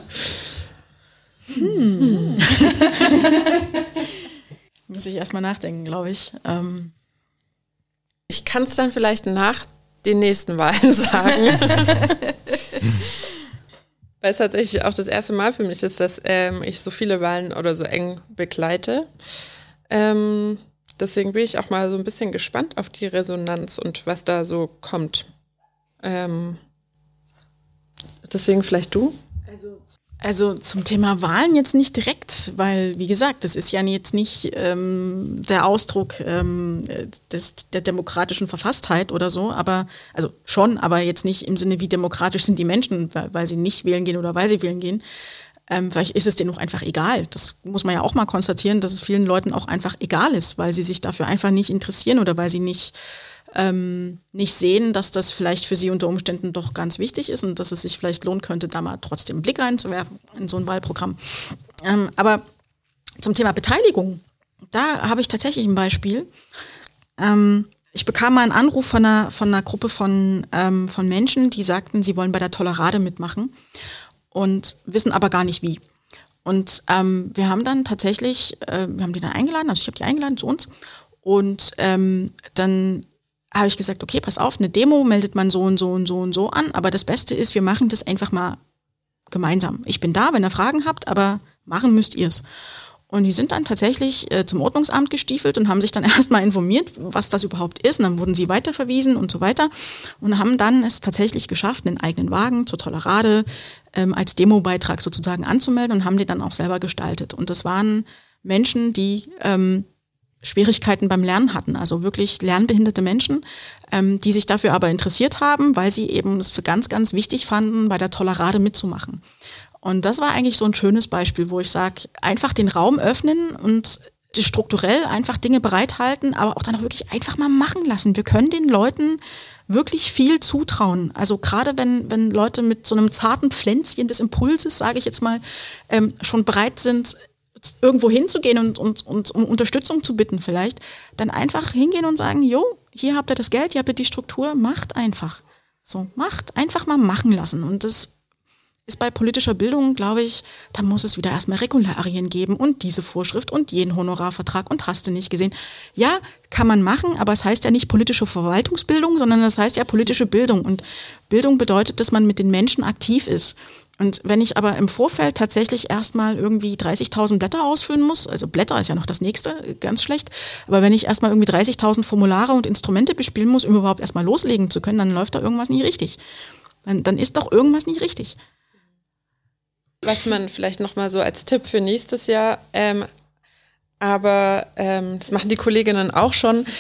Hm. Muss ich erstmal nachdenken, glaube ich. Ähm. Ich kann es dann vielleicht nach den nächsten Wahlen sagen. Weil es tatsächlich auch das erste Mal für mich ist, dass ähm, ich so viele Wahlen oder so eng begleite. Ähm, Deswegen bin ich auch mal so ein bisschen gespannt auf die Resonanz und was da so kommt. Ähm, deswegen vielleicht du? Also, also zum Thema Wahlen jetzt nicht direkt, weil wie gesagt, das ist ja jetzt nicht ähm, der Ausdruck ähm, des, der demokratischen Verfasstheit oder so, aber also schon, aber jetzt nicht im Sinne, wie demokratisch sind die Menschen, weil, weil sie nicht wählen gehen oder weil sie wählen gehen. Ähm, vielleicht ist es denen auch einfach egal. Das muss man ja auch mal konstatieren, dass es vielen Leuten auch einfach egal ist, weil sie sich dafür einfach nicht interessieren oder weil sie nicht, ähm, nicht sehen, dass das vielleicht für sie unter Umständen doch ganz wichtig ist und dass es sich vielleicht lohnen könnte, da mal trotzdem einen Blick reinzuwerfen in so ein Wahlprogramm. Ähm, aber zum Thema Beteiligung, da habe ich tatsächlich ein Beispiel. Ähm, ich bekam mal einen Anruf von einer, von einer Gruppe von, ähm, von Menschen, die sagten, sie wollen bei der Tolerade mitmachen und wissen aber gar nicht wie. Und ähm, wir haben dann tatsächlich, äh, wir haben die dann eingeladen, also ich habe die eingeladen zu uns. Und ähm, dann habe ich gesagt, okay, pass auf, eine Demo meldet man so und so und so und so an. Aber das Beste ist, wir machen das einfach mal gemeinsam. Ich bin da, wenn ihr Fragen habt, aber machen müsst ihr es. Und die sind dann tatsächlich äh, zum Ordnungsamt gestiefelt und haben sich dann erstmal informiert, was das überhaupt ist. Und dann wurden sie weiterverwiesen und so weiter und haben dann es tatsächlich geschafft, einen eigenen Wagen zur Tolerade ähm, als Demobeitrag sozusagen anzumelden und haben die dann auch selber gestaltet. Und das waren Menschen, die ähm, Schwierigkeiten beim Lernen hatten, also wirklich lernbehinderte Menschen, ähm, die sich dafür aber interessiert haben, weil sie eben es für ganz, ganz wichtig fanden, bei der Tolerade mitzumachen. Und das war eigentlich so ein schönes Beispiel, wo ich sage, einfach den Raum öffnen und strukturell einfach Dinge bereithalten, aber auch dann auch wirklich einfach mal machen lassen. Wir können den Leuten wirklich viel zutrauen. Also gerade wenn, wenn Leute mit so einem zarten Pflänzchen des Impulses, sage ich jetzt mal, ähm, schon bereit sind, irgendwo hinzugehen und, und, und um Unterstützung zu bitten vielleicht, dann einfach hingehen und sagen, jo, hier habt ihr das Geld, hier habt ihr die Struktur, macht einfach. So, macht, einfach mal machen lassen. Und das ist bei politischer Bildung, glaube ich, da muss es wieder erstmal Regularien geben und diese Vorschrift und jeden Honorarvertrag und hast du nicht gesehen. Ja, kann man machen, aber es heißt ja nicht politische Verwaltungsbildung, sondern es heißt ja politische Bildung. Und Bildung bedeutet, dass man mit den Menschen aktiv ist. Und wenn ich aber im Vorfeld tatsächlich erstmal irgendwie 30.000 Blätter ausfüllen muss, also Blätter ist ja noch das nächste, ganz schlecht, aber wenn ich erstmal irgendwie 30.000 Formulare und Instrumente bespielen muss, um überhaupt erstmal loslegen zu können, dann läuft da irgendwas nicht richtig. Dann, dann ist doch irgendwas nicht richtig. Was man vielleicht nochmal so als Tipp für nächstes Jahr ähm, aber ähm, das machen die Kolleginnen auch schon.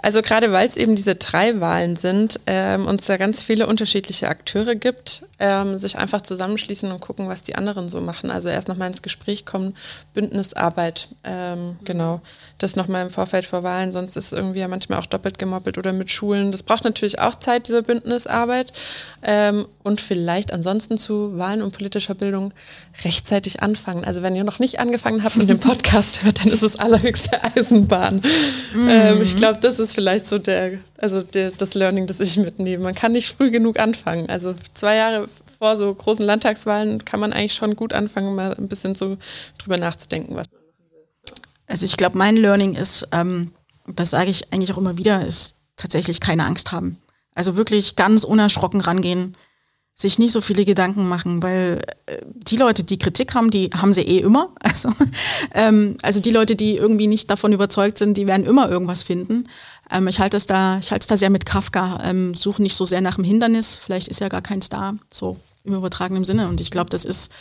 Also gerade weil es eben diese drei Wahlen sind ähm, und es ja ganz viele unterschiedliche Akteure gibt, ähm, sich einfach zusammenschließen und gucken, was die anderen so machen. Also erst nochmal ins Gespräch kommen, Bündnisarbeit, ähm, genau. Das nochmal im Vorfeld vor Wahlen, sonst ist irgendwie ja manchmal auch doppelt gemoppelt oder mit Schulen. Das braucht natürlich auch Zeit, diese Bündnisarbeit. Ähm, und vielleicht ansonsten zu Wahlen und politischer Bildung rechtzeitig anfangen. Also wenn ihr noch nicht angefangen habt mit dem Podcast hört, dann ist es allerhöchste Eisenbahn. Mhm. Ähm, ich glaube, das ist vielleicht so der, also der, das Learning, das ich mitnehme. Man kann nicht früh genug anfangen. Also zwei Jahre vor so großen Landtagswahlen kann man eigentlich schon gut anfangen, mal ein bisschen so drüber nachzudenken, was. Also ich glaube, mein Learning ist, ähm, das sage ich eigentlich auch immer wieder, ist tatsächlich keine Angst haben. Also wirklich ganz unerschrocken rangehen sich nicht so viele Gedanken machen, weil äh, die Leute, die Kritik haben, die haben sie eh immer. Also, ähm, also die Leute, die irgendwie nicht davon überzeugt sind, die werden immer irgendwas finden. Ähm, ich halte es da, ich halte es da sehr mit Kafka. Ähm, suche nicht so sehr nach dem Hindernis. Vielleicht ist ja gar keins da, so im übertragenen Sinne. Und ich glaube, das ist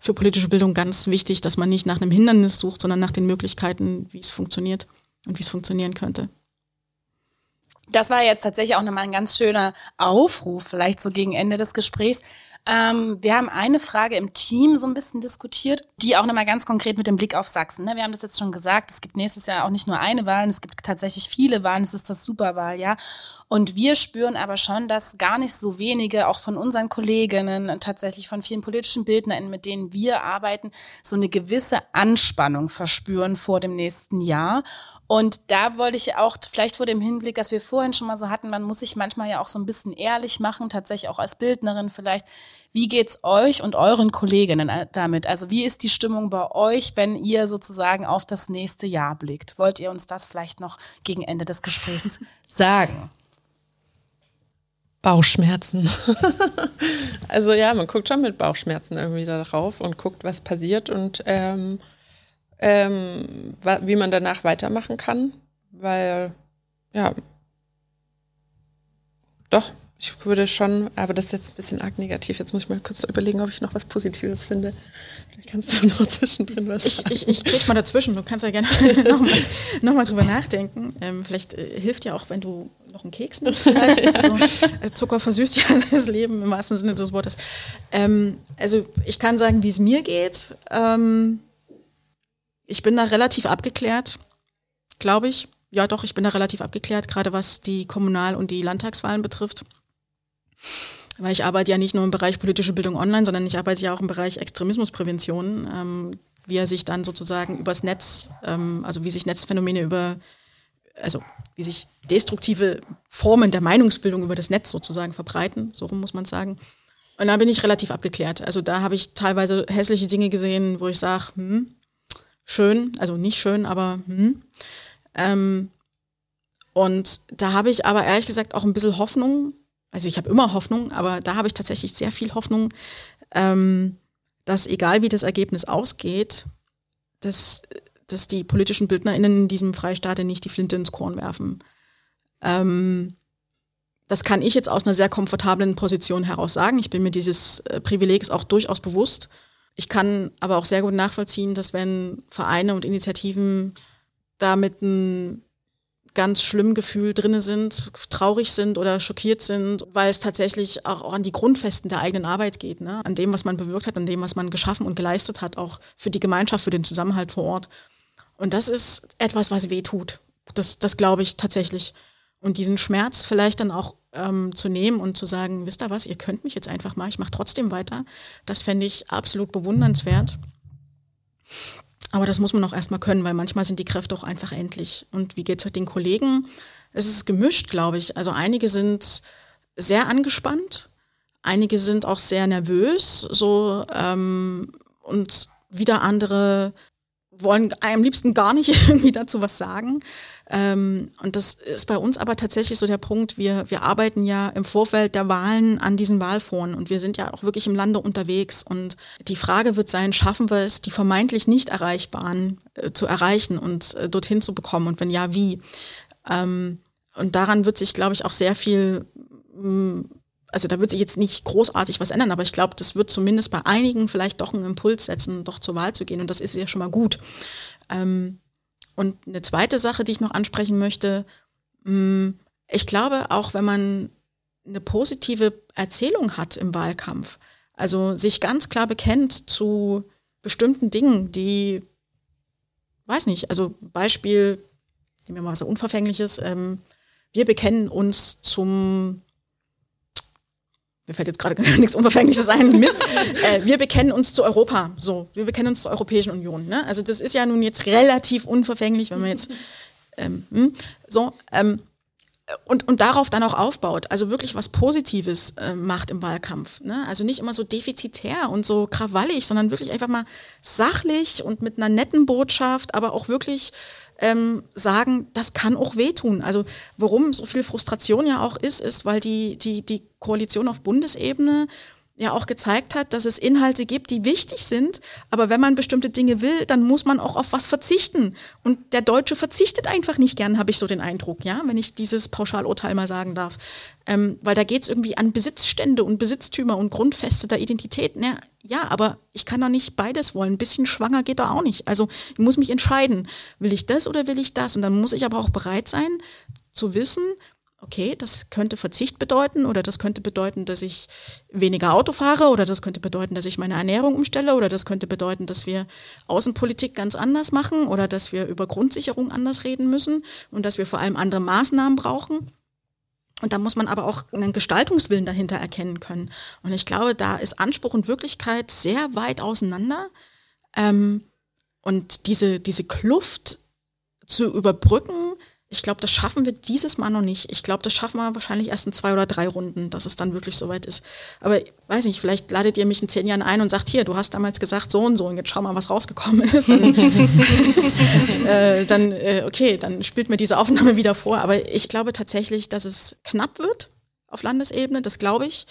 für politische Bildung ganz wichtig, dass man nicht nach einem Hindernis sucht, sondern nach den Möglichkeiten, wie es funktioniert und wie es funktionieren könnte das war jetzt tatsächlich auch nochmal ein ganz schöner Aufruf, vielleicht so gegen Ende des Gesprächs. Ähm, wir haben eine Frage im Team so ein bisschen diskutiert, die auch nochmal ganz konkret mit dem Blick auf Sachsen. Ne? Wir haben das jetzt schon gesagt, es gibt nächstes Jahr auch nicht nur eine Wahl, es gibt tatsächlich viele Wahlen, es ist das Superwahljahr. Und wir spüren aber schon, dass gar nicht so wenige, auch von unseren Kolleginnen, tatsächlich von vielen politischen Bildnern, mit denen wir arbeiten, so eine gewisse Anspannung verspüren vor dem nächsten Jahr. Und da wollte ich auch, vielleicht vor dem Hinblick, dass wir vorhin schon mal so hatten, man muss sich manchmal ja auch so ein bisschen ehrlich machen, tatsächlich auch als Bildnerin vielleicht. Wie geht's euch und euren Kolleginnen äh, damit? Also wie ist die Stimmung bei euch, wenn ihr sozusagen auf das nächste Jahr blickt? Wollt ihr uns das vielleicht noch gegen Ende des Gesprächs sagen? Bauchschmerzen. also ja, man guckt schon mit Bauchschmerzen irgendwie darauf und guckt, was passiert und ähm, ähm, wie man danach weitermachen kann, weil ja, doch, ich würde schon, aber das ist jetzt ein bisschen arg negativ. Jetzt muss ich mal kurz überlegen, ob ich noch was Positives finde. Vielleicht kannst du noch zwischendrin was ich, sagen. Ich, ich krieg mal dazwischen. Du kannst ja gerne nochmal noch mal drüber nachdenken. Ähm, vielleicht äh, hilft ja auch, wenn du noch einen Keks nimmst. Vielleicht. Also, äh, Zucker versüßt ja das Leben im wahrsten Sinne des Wortes. Ähm, also ich kann sagen, wie es mir geht. Ähm, ich bin da relativ abgeklärt, glaube ich. Ja, doch, ich bin da relativ abgeklärt, gerade was die Kommunal- und die Landtagswahlen betrifft Weil ich arbeite ja nicht nur im Bereich politische Bildung online, sondern ich arbeite ja auch im Bereich Extremismusprävention, ähm, wie er sich dann sozusagen übers Netz, ähm, also wie sich Netzphänomene über, also wie sich destruktive Formen der Meinungsbildung über das Netz sozusagen verbreiten, so rum muss man sagen. Und da bin ich relativ abgeklärt. Also da habe ich teilweise hässliche Dinge gesehen, wo ich sage, hm, schön, also nicht schön, aber hm. Ähm, und da habe ich aber ehrlich gesagt auch ein bisschen Hoffnung. Also ich habe immer Hoffnung, aber da habe ich tatsächlich sehr viel Hoffnung, ähm, dass egal wie das Ergebnis ausgeht, dass, dass die politischen BildnerInnen in diesem Freistaat nicht die Flinte ins Korn werfen. Ähm, das kann ich jetzt aus einer sehr komfortablen Position heraus sagen. Ich bin mir dieses äh, Privilegs auch durchaus bewusst. Ich kann aber auch sehr gut nachvollziehen, dass wenn Vereine und Initiativen da mit einem ganz schlimmen Gefühl drinne sind, traurig sind oder schockiert sind, weil es tatsächlich auch, auch an die Grundfesten der eigenen Arbeit geht, ne? an dem, was man bewirkt hat, an dem, was man geschaffen und geleistet hat, auch für die Gemeinschaft, für den Zusammenhalt vor Ort. Und das ist etwas, was weh tut. Das, das glaube ich tatsächlich. Und diesen Schmerz vielleicht dann auch ähm, zu nehmen und zu sagen, wisst ihr was, ihr könnt mich jetzt einfach mal, ich mache trotzdem weiter, das fände ich absolut bewundernswert. Aber das muss man auch erstmal können, weil manchmal sind die Kräfte auch einfach endlich. Und wie geht es mit den Kollegen? Es ist gemischt, glaube ich. Also einige sind sehr angespannt, einige sind auch sehr nervös, so ähm, und wieder andere wollen am liebsten gar nicht irgendwie dazu was sagen. Ähm, und das ist bei uns aber tatsächlich so der Punkt, wir, wir arbeiten ja im Vorfeld der Wahlen an diesen Wahlforen und wir sind ja auch wirklich im Lande unterwegs. Und die Frage wird sein, schaffen wir es, die vermeintlich nicht erreichbaren äh, zu erreichen und äh, dorthin zu bekommen? Und wenn ja, wie? Ähm, und daran wird sich, glaube ich, auch sehr viel mh, also da wird sich jetzt nicht großartig was ändern, aber ich glaube, das wird zumindest bei einigen vielleicht doch einen Impuls setzen, doch zur Wahl zu gehen. Und das ist ja schon mal gut. Ähm, und eine zweite Sache, die ich noch ansprechen möchte, mh, mm, ich glaube, auch wenn man eine positive Erzählung hat im Wahlkampf, also sich ganz klar bekennt zu bestimmten Dingen, die, weiß nicht, also Beispiel, nehmen wir mal was Unverfängliches, ähm, wir bekennen uns zum mir fällt jetzt gerade nichts Unverfängliches ein, Mist. Äh, wir bekennen uns zu Europa, so. Wir bekennen uns zur Europäischen Union. Ne? Also das ist ja nun jetzt relativ unverfänglich, wenn man jetzt ähm, hm, so ähm, und, und darauf dann auch aufbaut, also wirklich was Positives äh, macht im Wahlkampf. Ne? Also nicht immer so defizitär und so krawallig, sondern wirklich einfach mal sachlich und mit einer netten Botschaft, aber auch wirklich ähm, sagen, das kann auch wehtun. Also warum so viel Frustration ja auch ist, ist, weil die, die, die Koalition auf Bundesebene ja auch gezeigt hat, dass es Inhalte gibt, die wichtig sind, aber wenn man bestimmte Dinge will, dann muss man auch auf was verzichten. Und der Deutsche verzichtet einfach nicht gern, habe ich so den Eindruck, ja, wenn ich dieses Pauschalurteil mal sagen darf. Ähm, weil da geht es irgendwie an Besitzstände und Besitztümer und Grundfeste der Identität. Ja, ja, aber ich kann doch nicht beides wollen. Ein bisschen schwanger geht da auch nicht. Also ich muss mich entscheiden, will ich das oder will ich das? Und dann muss ich aber auch bereit sein zu wissen, okay, das könnte Verzicht bedeuten oder das könnte bedeuten, dass ich weniger Auto fahre oder das könnte bedeuten, dass ich meine Ernährung umstelle oder das könnte bedeuten, dass wir Außenpolitik ganz anders machen oder dass wir über Grundsicherung anders reden müssen und dass wir vor allem andere Maßnahmen brauchen. Und da muss man aber auch einen Gestaltungswillen dahinter erkennen können. Und ich glaube, da ist Anspruch und Wirklichkeit sehr weit auseinander. Ähm, und diese, diese Kluft zu überbrücken, ich glaube, das schaffen wir dieses Mal noch nicht. Ich glaube, das schaffen wir wahrscheinlich erst in zwei oder drei Runden, dass es dann wirklich soweit ist. Aber ich weiß nicht, vielleicht ladet ihr mich in zehn Jahren ein und sagt, hier, du hast damals gesagt so und so und jetzt schau mal, was rausgekommen ist. Und, äh, dann, äh, okay, dann spielt mir diese Aufnahme wieder vor. Aber ich glaube tatsächlich, dass es knapp wird auf Landesebene, das glaube ich.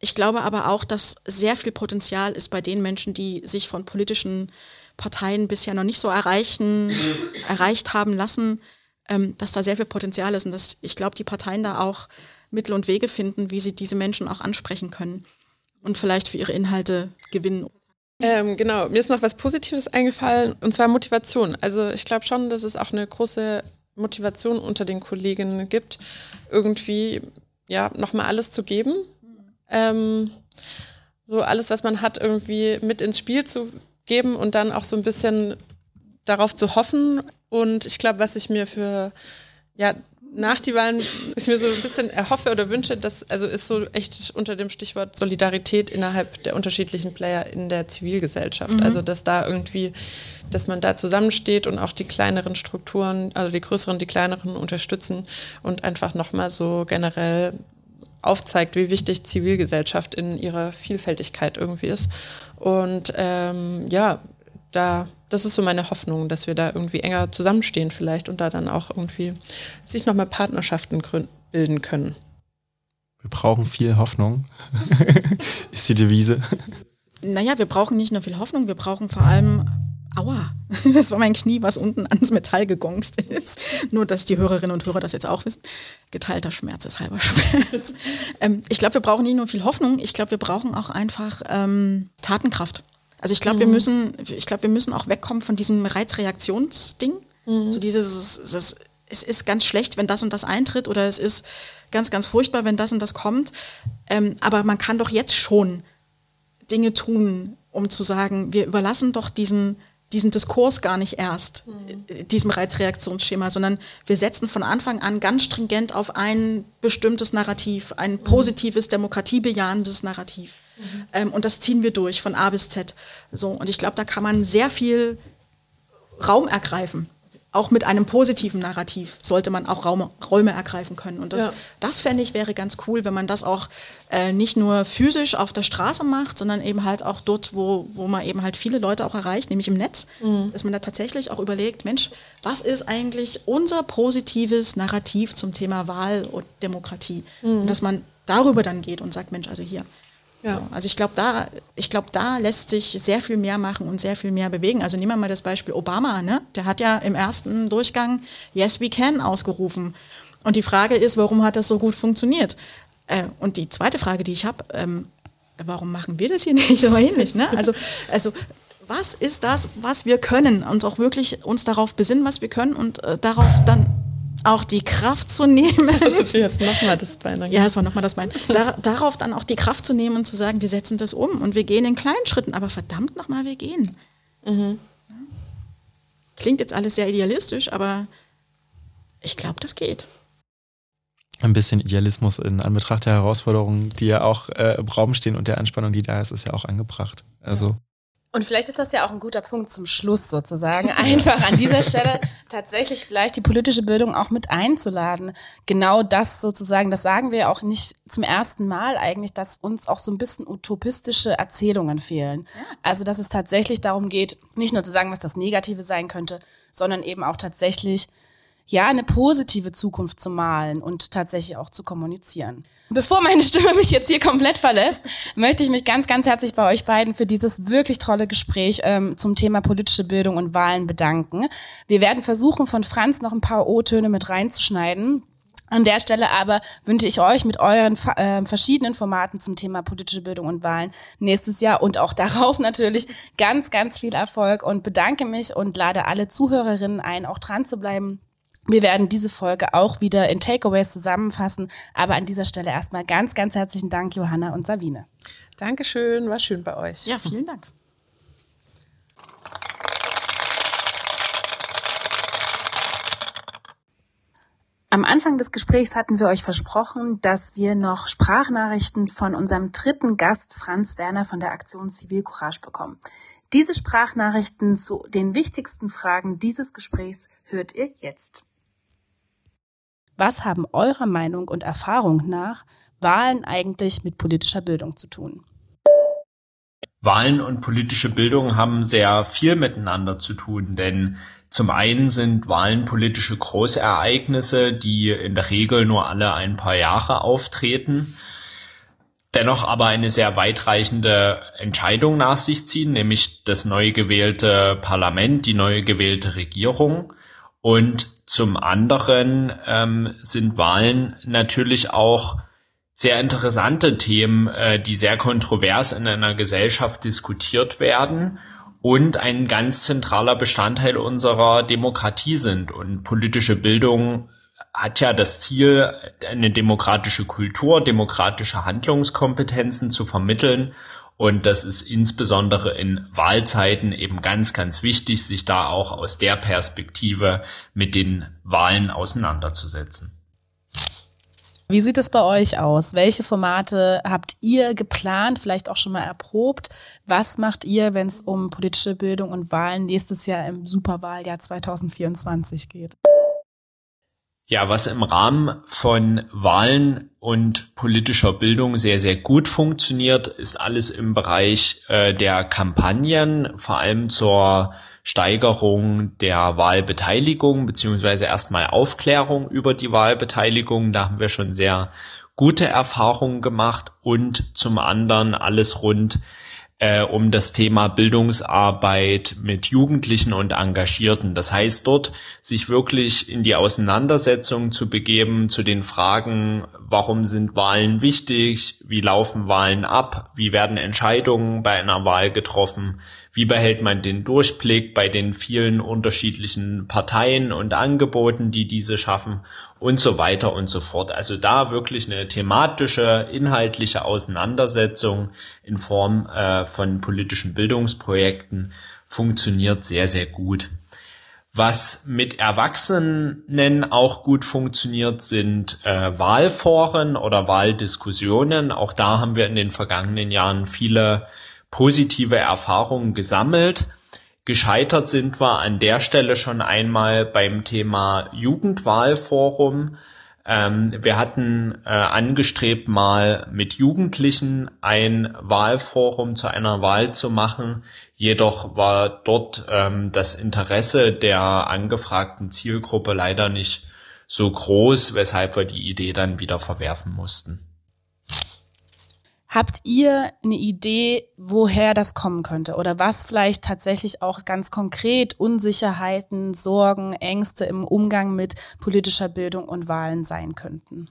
Ich glaube aber auch, dass sehr viel Potenzial ist bei den Menschen, die sich von politischen Parteien bisher noch nicht so erreichen, erreicht haben lassen, ähm, dass da sehr viel Potenzial ist und dass ich glaube, die Parteien da auch Mittel und Wege finden, wie sie diese Menschen auch ansprechen können und vielleicht für ihre Inhalte gewinnen. Ähm, genau, mir ist noch was Positives eingefallen und zwar Motivation. Also ich glaube schon, dass es auch eine große Motivation unter den Kolleginnen gibt, irgendwie ja nochmal alles zu geben. Ähm, so alles, was man hat, irgendwie mit ins Spiel zu geben und dann auch so ein bisschen darauf zu hoffen, und ich glaube, was ich mir für ja, nach die Wahlen ich mir so ein bisschen erhoffe oder wünsche, dass, also ist so echt unter dem Stichwort Solidarität innerhalb der unterschiedlichen Player in der Zivilgesellschaft. Mhm. Also dass da irgendwie, dass man da zusammensteht und auch die kleineren Strukturen, also die größeren, die kleineren unterstützen und einfach nochmal so generell aufzeigt, wie wichtig Zivilgesellschaft in ihrer Vielfältigkeit irgendwie ist. Und ähm, ja, da, das ist so meine Hoffnung, dass wir da irgendwie enger zusammenstehen vielleicht und da dann auch irgendwie sich nochmal Partnerschaften bilden können. Wir brauchen viel Hoffnung, ist die Devise. Naja, wir brauchen nicht nur viel Hoffnung, wir brauchen vor allem Aua, das war mein Knie, was unten ans Metall gegongst ist. Nur, dass die Hörerinnen und Hörer das jetzt auch wissen. Geteilter Schmerz ist halber Schmerz. Ähm, ich glaube, wir brauchen nicht nur viel Hoffnung, ich glaube, wir brauchen auch einfach ähm, Tatenkraft. Also ich glaube, mhm. wir müssen, ich glaube, wir müssen auch wegkommen von diesem Reizreaktionsding. Mhm. So dieses, das, es ist ganz schlecht, wenn das und das eintritt oder es ist ganz, ganz furchtbar, wenn das und das kommt. Ähm, aber man kann doch jetzt schon Dinge tun, um zu sagen, wir überlassen doch diesen, diesen Diskurs gar nicht erst, mhm. diesem Reizreaktionsschema, sondern wir setzen von Anfang an ganz stringent auf ein bestimmtes Narrativ, ein mhm. positives, demokratiebejahendes Narrativ. Mhm. Ähm, und das ziehen wir durch von A bis Z. So, und ich glaube, da kann man sehr viel Raum ergreifen. Auch mit einem positiven Narrativ sollte man auch Raum, Räume ergreifen können. Und das, ja. das fände ich wäre ganz cool, wenn man das auch äh, nicht nur physisch auf der Straße macht, sondern eben halt auch dort, wo, wo man eben halt viele Leute auch erreicht, nämlich im Netz, mhm. dass man da tatsächlich auch überlegt, Mensch, was ist eigentlich unser positives Narrativ zum Thema Wahl und Demokratie? Mhm. Und dass man darüber dann geht und sagt, Mensch, also hier, ja. So, also ich glaube, da, ich glaube, da lässt sich sehr viel mehr machen und sehr viel mehr bewegen. Also nehmen wir mal das Beispiel Obama, ne? Der hat ja im ersten Durchgang Yes, we can ausgerufen. Und die Frage ist, warum hat das so gut funktioniert? Äh, und die zweite Frage, die ich habe, ähm, warum machen wir das hier nicht so ähnlich? Ne? Also, also was ist das, was wir können? Und auch wirklich uns darauf besinnen, was wir können und äh, darauf dann auch die Kraft zu nehmen. Also jetzt nochmal das Bein. Ja, es war nochmal das Bein. Dar darauf dann auch die Kraft zu nehmen und zu sagen, wir setzen das um und wir gehen in kleinen Schritten, aber verdammt nochmal, wir gehen. Mhm. Klingt jetzt alles sehr idealistisch, aber ich glaube, das geht. Ein bisschen Idealismus in Anbetracht der Herausforderungen, die ja auch äh, im Raum stehen und der Anspannung, die da ist, ist ja auch angebracht. Also und vielleicht ist das ja auch ein guter Punkt zum Schluss sozusagen, einfach an dieser Stelle tatsächlich vielleicht die politische Bildung auch mit einzuladen. Genau das sozusagen, das sagen wir auch nicht zum ersten Mal eigentlich, dass uns auch so ein bisschen utopistische Erzählungen fehlen. Also dass es tatsächlich darum geht, nicht nur zu sagen, was das Negative sein könnte, sondern eben auch tatsächlich ja, eine positive Zukunft zu malen und tatsächlich auch zu kommunizieren. Bevor meine Stimme mich jetzt hier komplett verlässt, möchte ich mich ganz, ganz herzlich bei euch beiden für dieses wirklich tolle Gespräch ähm, zum Thema politische Bildung und Wahlen bedanken. Wir werden versuchen, von Franz noch ein paar O-Töne mit reinzuschneiden. An der Stelle aber wünsche ich euch mit euren äh, verschiedenen Formaten zum Thema politische Bildung und Wahlen nächstes Jahr und auch darauf natürlich ganz, ganz viel Erfolg und bedanke mich und lade alle Zuhörerinnen ein, auch dran zu bleiben wir werden diese Folge auch wieder in Takeaways zusammenfassen. Aber an dieser Stelle erstmal ganz, ganz herzlichen Dank, Johanna und Sabine. Dankeschön, war schön bei euch. Ja, vielen Dank. Am Anfang des Gesprächs hatten wir euch versprochen, dass wir noch Sprachnachrichten von unserem dritten Gast Franz Werner von der Aktion Zivilcourage bekommen. Diese Sprachnachrichten zu den wichtigsten Fragen dieses Gesprächs hört ihr jetzt. Was haben eurer Meinung und Erfahrung nach Wahlen eigentlich mit politischer Bildung zu tun? Wahlen und politische Bildung haben sehr viel miteinander zu tun, denn zum einen sind Wahlen politische Großereignisse, die in der Regel nur alle ein paar Jahre auftreten, dennoch aber eine sehr weitreichende Entscheidung nach sich ziehen, nämlich das neu gewählte Parlament, die neu gewählte Regierung. Und zum anderen ähm, sind Wahlen natürlich auch sehr interessante Themen, äh, die sehr kontrovers in einer Gesellschaft diskutiert werden und ein ganz zentraler Bestandteil unserer Demokratie sind. Und politische Bildung hat ja das Ziel, eine demokratische Kultur, demokratische Handlungskompetenzen zu vermitteln und das ist insbesondere in Wahlzeiten eben ganz, ganz wichtig, sich da auch aus der Perspektive mit den Wahlen auseinanderzusetzen. Wie sieht es bei euch aus? Welche Formate habt ihr geplant, vielleicht auch schon mal erprobt? Was macht ihr, wenn es um politische Bildung und Wahlen nächstes Jahr im Superwahljahr 2024 geht? Ja, was im Rahmen von Wahlen und politischer Bildung sehr, sehr gut funktioniert, ist alles im Bereich äh, der Kampagnen, vor allem zur Steigerung der Wahlbeteiligung beziehungsweise erstmal Aufklärung über die Wahlbeteiligung. Da haben wir schon sehr gute Erfahrungen gemacht und zum anderen alles rund äh, um das Thema Bildungsarbeit mit Jugendlichen und Engagierten. Das heißt, dort sich wirklich in die Auseinandersetzung zu begeben zu den Fragen, warum sind Wahlen wichtig, wie laufen Wahlen ab, wie werden Entscheidungen bei einer Wahl getroffen, wie behält man den Durchblick bei den vielen unterschiedlichen Parteien und Angeboten, die diese schaffen und so weiter und so fort. Also da wirklich eine thematische, inhaltliche Auseinandersetzung in Form äh, von politischen Bildungsprojekten funktioniert sehr, sehr gut. Was mit Erwachsenen auch gut funktioniert, sind äh, Wahlforen oder Wahldiskussionen. Auch da haben wir in den vergangenen Jahren viele positive Erfahrungen gesammelt. Gescheitert sind wir an der Stelle schon einmal beim Thema Jugendwahlforum. Ähm, wir hatten äh, angestrebt, mal mit Jugendlichen ein Wahlforum zu einer Wahl zu machen. Jedoch war dort ähm, das Interesse der angefragten Zielgruppe leider nicht so groß, weshalb wir die Idee dann wieder verwerfen mussten. Habt ihr eine Idee, woher das kommen könnte oder was vielleicht tatsächlich auch ganz konkret Unsicherheiten, Sorgen, Ängste im Umgang mit politischer Bildung und Wahlen sein könnten?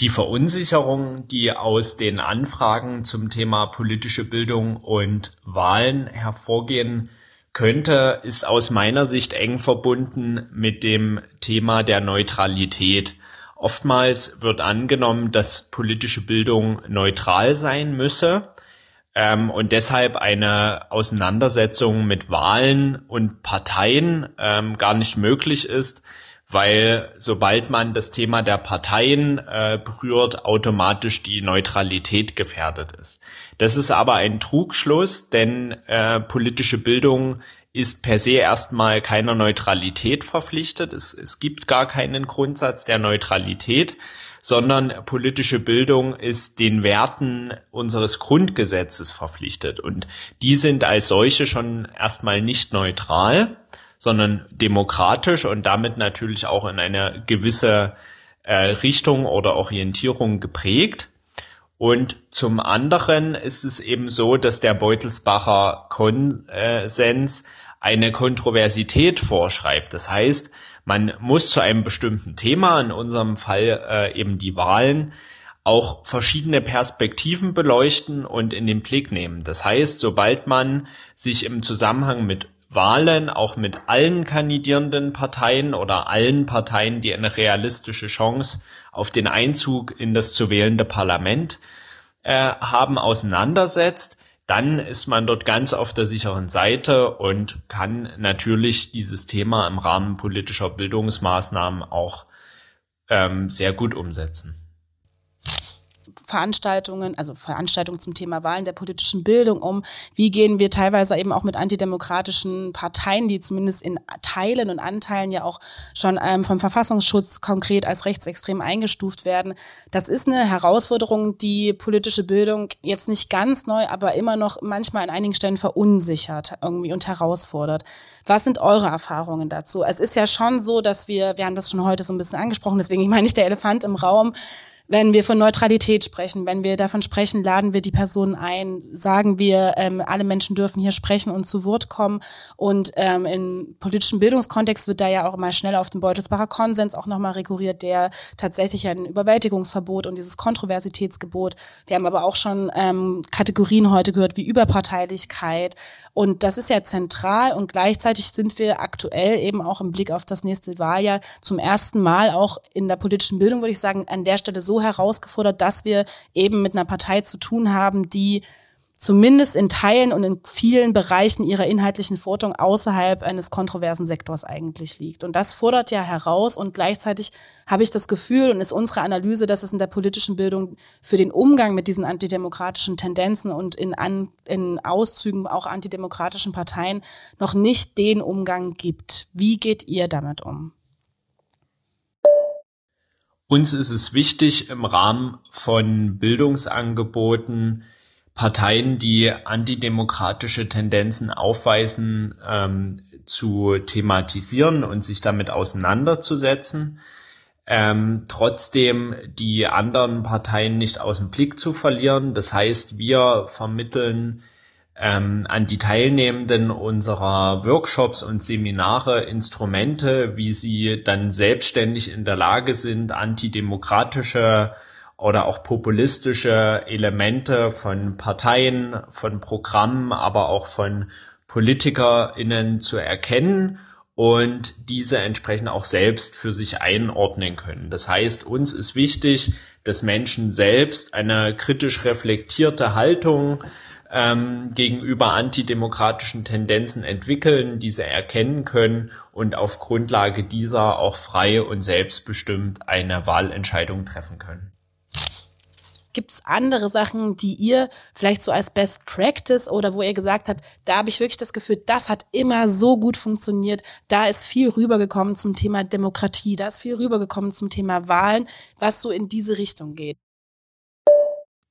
Die Verunsicherung, die aus den Anfragen zum Thema politische Bildung und Wahlen hervorgehen könnte, ist aus meiner Sicht eng verbunden mit dem Thema der Neutralität. Oftmals wird angenommen, dass politische Bildung neutral sein müsse ähm, und deshalb eine Auseinandersetzung mit Wahlen und Parteien ähm, gar nicht möglich ist, weil sobald man das Thema der Parteien äh, berührt, automatisch die Neutralität gefährdet ist. Das ist aber ein Trugschluss, denn äh, politische Bildung ist per se erstmal keiner Neutralität verpflichtet. Es, es gibt gar keinen Grundsatz der Neutralität, sondern politische Bildung ist den Werten unseres Grundgesetzes verpflichtet. Und die sind als solche schon erstmal nicht neutral, sondern demokratisch und damit natürlich auch in eine gewisse äh, Richtung oder Orientierung geprägt. Und zum anderen ist es eben so, dass der Beutelsbacher Konsens eine Kontroversität vorschreibt. Das heißt, man muss zu einem bestimmten Thema, in unserem Fall äh, eben die Wahlen, auch verschiedene Perspektiven beleuchten und in den Blick nehmen. Das heißt, sobald man sich im Zusammenhang mit Wahlen auch mit allen kandidierenden Parteien oder allen Parteien, die eine realistische Chance auf den Einzug in das zu wählende Parlament äh, haben, auseinandersetzt, dann ist man dort ganz auf der sicheren Seite und kann natürlich dieses Thema im Rahmen politischer Bildungsmaßnahmen auch ähm, sehr gut umsetzen. Veranstaltungen, also Veranstaltungen zum Thema Wahlen der politischen Bildung um? Wie gehen wir teilweise eben auch mit antidemokratischen Parteien, die zumindest in Teilen und Anteilen ja auch schon ähm, vom Verfassungsschutz konkret als rechtsextrem eingestuft werden? Das ist eine Herausforderung, die politische Bildung jetzt nicht ganz neu, aber immer noch manchmal an einigen Stellen verunsichert irgendwie und herausfordert. Was sind eure Erfahrungen dazu? Es ist ja schon so, dass wir, wir haben das schon heute so ein bisschen angesprochen, deswegen ich meine nicht der Elefant im Raum, wenn wir von Neutralität sprechen, wenn wir davon sprechen, laden wir die Personen ein, sagen wir, ähm, alle Menschen dürfen hier sprechen und zu Wort kommen. Und ähm, im politischen Bildungskontext wird da ja auch mal schnell auf den Beutelsbacher Konsens auch nochmal rekurriert, der tatsächlich ein Überwältigungsverbot und dieses Kontroversitätsgebot. Wir haben aber auch schon ähm, Kategorien heute gehört wie Überparteilichkeit. Und das ist ja zentral und gleichzeitig sind wir aktuell eben auch im Blick auf das nächste Wahljahr zum ersten Mal auch in der politischen Bildung, würde ich sagen, an der Stelle so herausgefordert, dass wir eben mit einer Partei zu tun haben, die zumindest in Teilen und in vielen Bereichen ihrer inhaltlichen Forderung außerhalb eines kontroversen Sektors eigentlich liegt. Und das fordert ja heraus und gleichzeitig habe ich das Gefühl und ist unsere Analyse, dass es in der politischen Bildung für den Umgang mit diesen antidemokratischen Tendenzen und in, An in Auszügen auch antidemokratischen Parteien noch nicht den Umgang gibt. Wie geht ihr damit um? Uns ist es wichtig, im Rahmen von Bildungsangeboten Parteien, die antidemokratische Tendenzen aufweisen, ähm, zu thematisieren und sich damit auseinanderzusetzen. Ähm, trotzdem die anderen Parteien nicht aus dem Blick zu verlieren. Das heißt, wir vermitteln ähm, an die Teilnehmenden unserer Workshops und Seminare Instrumente, wie sie dann selbstständig in der Lage sind, antidemokratische oder auch populistische Elemente von Parteien, von Programmen, aber auch von PolitikerInnen zu erkennen und diese entsprechend auch selbst für sich einordnen können. Das heißt, uns ist wichtig, dass Menschen selbst eine kritisch reflektierte Haltung ähm, gegenüber antidemokratischen Tendenzen entwickeln, diese erkennen können und auf Grundlage dieser auch frei und selbstbestimmt eine Wahlentscheidung treffen können. Gibt es andere Sachen, die ihr vielleicht so als Best Practice oder wo ihr gesagt habt, da habe ich wirklich das Gefühl, das hat immer so gut funktioniert, da ist viel rübergekommen zum Thema Demokratie, da ist viel rübergekommen zum Thema Wahlen, was so in diese Richtung geht?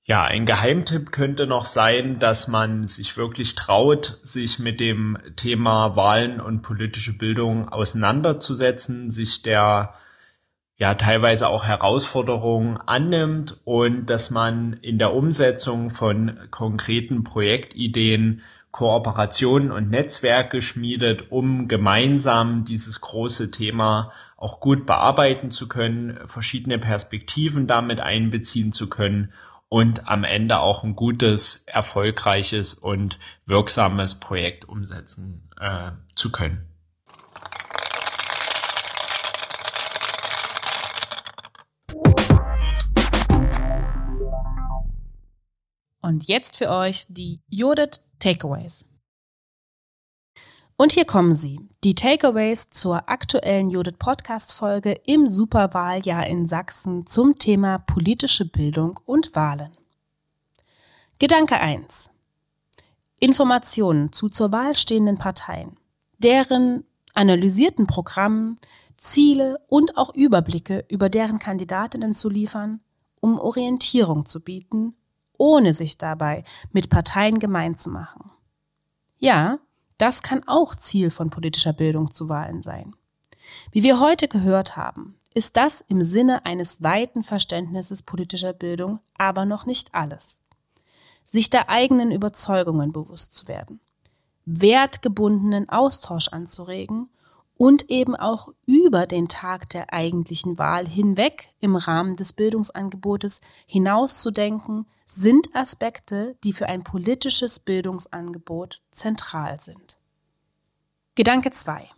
Ja, ein Geheimtipp könnte noch sein, dass man sich wirklich traut, sich mit dem Thema Wahlen und politische Bildung auseinanderzusetzen, sich der ja teilweise auch Herausforderungen annimmt und dass man in der Umsetzung von konkreten Projektideen Kooperationen und Netzwerke schmiedet, um gemeinsam dieses große Thema auch gut bearbeiten zu können, verschiedene Perspektiven damit einbeziehen zu können und am Ende auch ein gutes, erfolgreiches und wirksames Projekt umsetzen äh, zu können. Und jetzt für euch die Judith Takeaways. Und hier kommen sie, die Takeaways zur aktuellen Judith Podcast Folge im Superwahljahr in Sachsen zum Thema politische Bildung und Wahlen. Gedanke 1. Informationen zu zur Wahl stehenden Parteien, deren analysierten Programmen, Ziele und auch Überblicke über deren Kandidatinnen zu liefern, um Orientierung zu bieten ohne sich dabei mit Parteien gemein zu machen. Ja, das kann auch Ziel von politischer Bildung zu Wahlen sein. Wie wir heute gehört haben, ist das im Sinne eines weiten Verständnisses politischer Bildung aber noch nicht alles. Sich der eigenen Überzeugungen bewusst zu werden, wertgebundenen Austausch anzuregen und eben auch über den Tag der eigentlichen Wahl hinweg im Rahmen des Bildungsangebotes hinauszudenken, sind Aspekte, die für ein politisches Bildungsangebot zentral sind. Gedanke 2.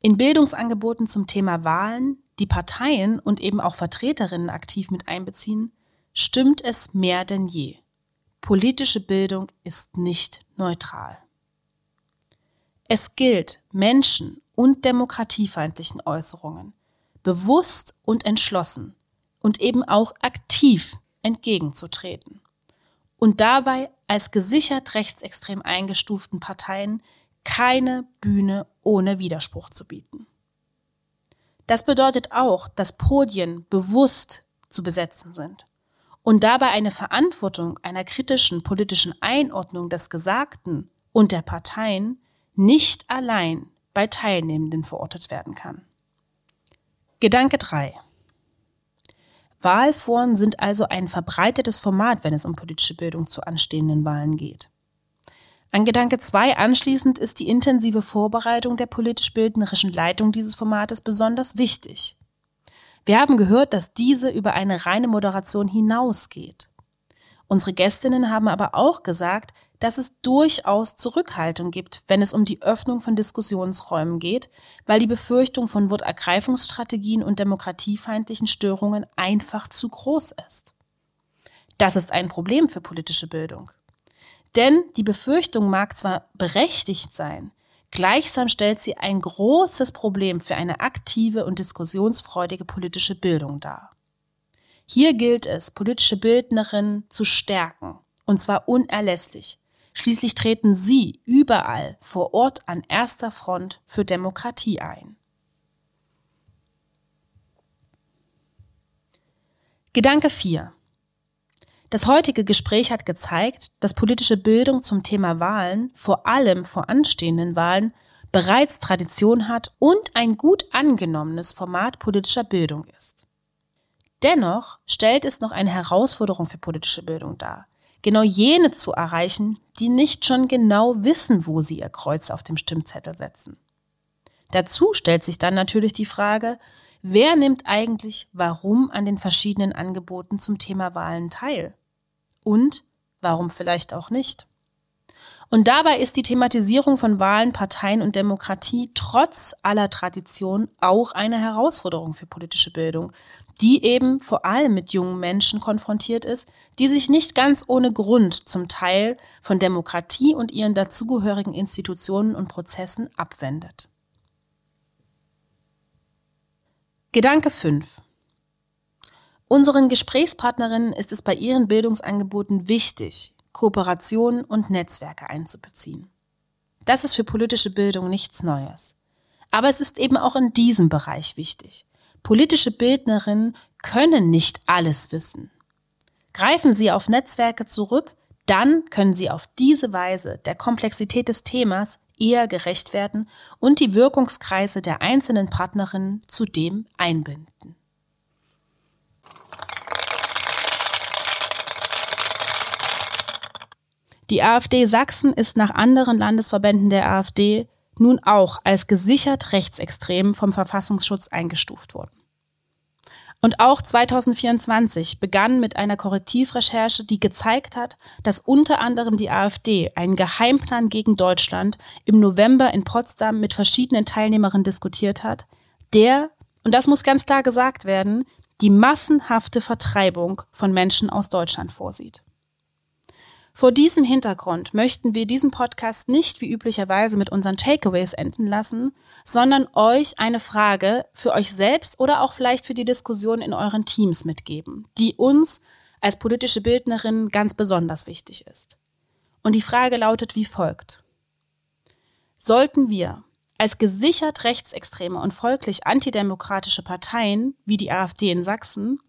In Bildungsangeboten zum Thema Wahlen, die Parteien und eben auch Vertreterinnen aktiv mit einbeziehen, stimmt es mehr denn je. Politische Bildung ist nicht neutral. Es gilt, Menschen und demokratiefeindlichen Äußerungen bewusst und entschlossen und eben auch aktiv entgegenzutreten und dabei als gesichert rechtsextrem eingestuften Parteien keine Bühne ohne Widerspruch zu bieten. Das bedeutet auch, dass Podien bewusst zu besetzen sind und dabei eine Verantwortung einer kritischen politischen Einordnung des Gesagten und der Parteien nicht allein bei Teilnehmenden verortet werden kann. Gedanke 3. Wahlforen sind also ein verbreitetes Format, wenn es um politische Bildung zu anstehenden Wahlen geht. An Gedanke 2 anschließend ist die intensive Vorbereitung der politisch-bildnerischen Leitung dieses Formates besonders wichtig. Wir haben gehört, dass diese über eine reine Moderation hinausgeht. Unsere Gästinnen haben aber auch gesagt, dass es durchaus Zurückhaltung gibt, wenn es um die Öffnung von Diskussionsräumen geht, weil die Befürchtung von Wortergreifungsstrategien und demokratiefeindlichen Störungen einfach zu groß ist. Das ist ein Problem für politische Bildung. Denn die Befürchtung mag zwar berechtigt sein, gleichsam stellt sie ein großes Problem für eine aktive und diskussionsfreudige politische Bildung dar. Hier gilt es, politische Bildnerinnen zu stärken, und zwar unerlässlich. Schließlich treten sie überall vor Ort an erster Front für Demokratie ein. Gedanke 4. Das heutige Gespräch hat gezeigt, dass politische Bildung zum Thema Wahlen, vor allem vor anstehenden Wahlen, bereits Tradition hat und ein gut angenommenes Format politischer Bildung ist. Dennoch stellt es noch eine Herausforderung für politische Bildung dar, genau jene zu erreichen, die nicht schon genau wissen, wo sie ihr Kreuz auf dem Stimmzettel setzen. Dazu stellt sich dann natürlich die Frage, wer nimmt eigentlich warum an den verschiedenen Angeboten zum Thema Wahlen teil? Und warum vielleicht auch nicht? Und dabei ist die Thematisierung von Wahlen, Parteien und Demokratie trotz aller Tradition auch eine Herausforderung für politische Bildung, die eben vor allem mit jungen Menschen konfrontiert ist, die sich nicht ganz ohne Grund zum Teil von Demokratie und ihren dazugehörigen Institutionen und Prozessen abwendet. Gedanke 5. Unseren Gesprächspartnerinnen ist es bei ihren Bildungsangeboten wichtig, Kooperationen und Netzwerke einzubeziehen. Das ist für politische Bildung nichts Neues. Aber es ist eben auch in diesem Bereich wichtig. Politische Bildnerinnen können nicht alles wissen. Greifen Sie auf Netzwerke zurück, dann können Sie auf diese Weise der Komplexität des Themas eher gerecht werden und die Wirkungskreise der einzelnen Partnerinnen zudem einbinden. Die AfD Sachsen ist nach anderen Landesverbänden der AfD nun auch als gesichert rechtsextrem vom Verfassungsschutz eingestuft worden. Und auch 2024 begann mit einer Korrektivrecherche, die gezeigt hat, dass unter anderem die AfD einen Geheimplan gegen Deutschland im November in Potsdam mit verschiedenen Teilnehmerinnen diskutiert hat, der, und das muss ganz klar gesagt werden, die massenhafte Vertreibung von Menschen aus Deutschland vorsieht. Vor diesem Hintergrund möchten wir diesen Podcast nicht wie üblicherweise mit unseren Takeaways enden lassen, sondern euch eine Frage für euch selbst oder auch vielleicht für die Diskussion in euren Teams mitgeben, die uns als politische Bildnerin ganz besonders wichtig ist. Und die Frage lautet wie folgt. Sollten wir als gesichert rechtsextreme und folglich antidemokratische Parteien wie die AfD in Sachsen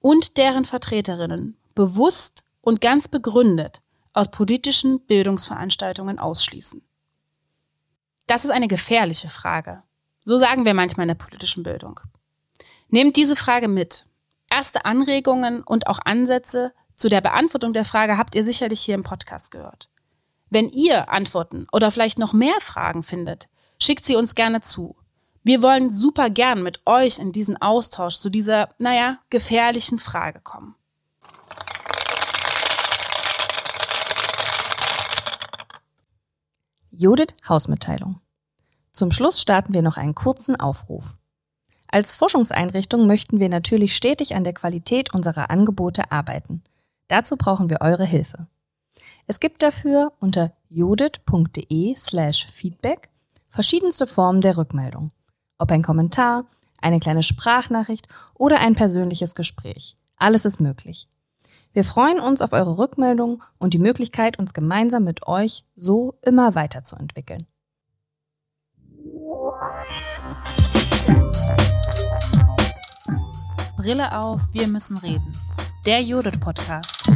und deren Vertreterinnen bewusst und ganz begründet aus politischen Bildungsveranstaltungen ausschließen? Das ist eine gefährliche Frage. So sagen wir manchmal in der politischen Bildung. Nehmt diese Frage mit. Erste Anregungen und auch Ansätze zu der Beantwortung der Frage habt ihr sicherlich hier im Podcast gehört. Wenn ihr Antworten oder vielleicht noch mehr Fragen findet, schickt sie uns gerne zu. Wir wollen super gern mit euch in diesen Austausch zu dieser, naja, gefährlichen Frage kommen. Judith Hausmitteilung. Zum Schluss starten wir noch einen kurzen Aufruf. Als Forschungseinrichtung möchten wir natürlich stetig an der Qualität unserer Angebote arbeiten. Dazu brauchen wir eure Hilfe. Es gibt dafür unter judith.de slash feedback verschiedenste Formen der Rückmeldung. Ob ein Kommentar, eine kleine Sprachnachricht oder ein persönliches Gespräch. Alles ist möglich. Wir freuen uns auf eure Rückmeldung und die Möglichkeit, uns gemeinsam mit euch so immer weiterzuentwickeln. Brille auf, wir müssen reden. Der Judith Podcast.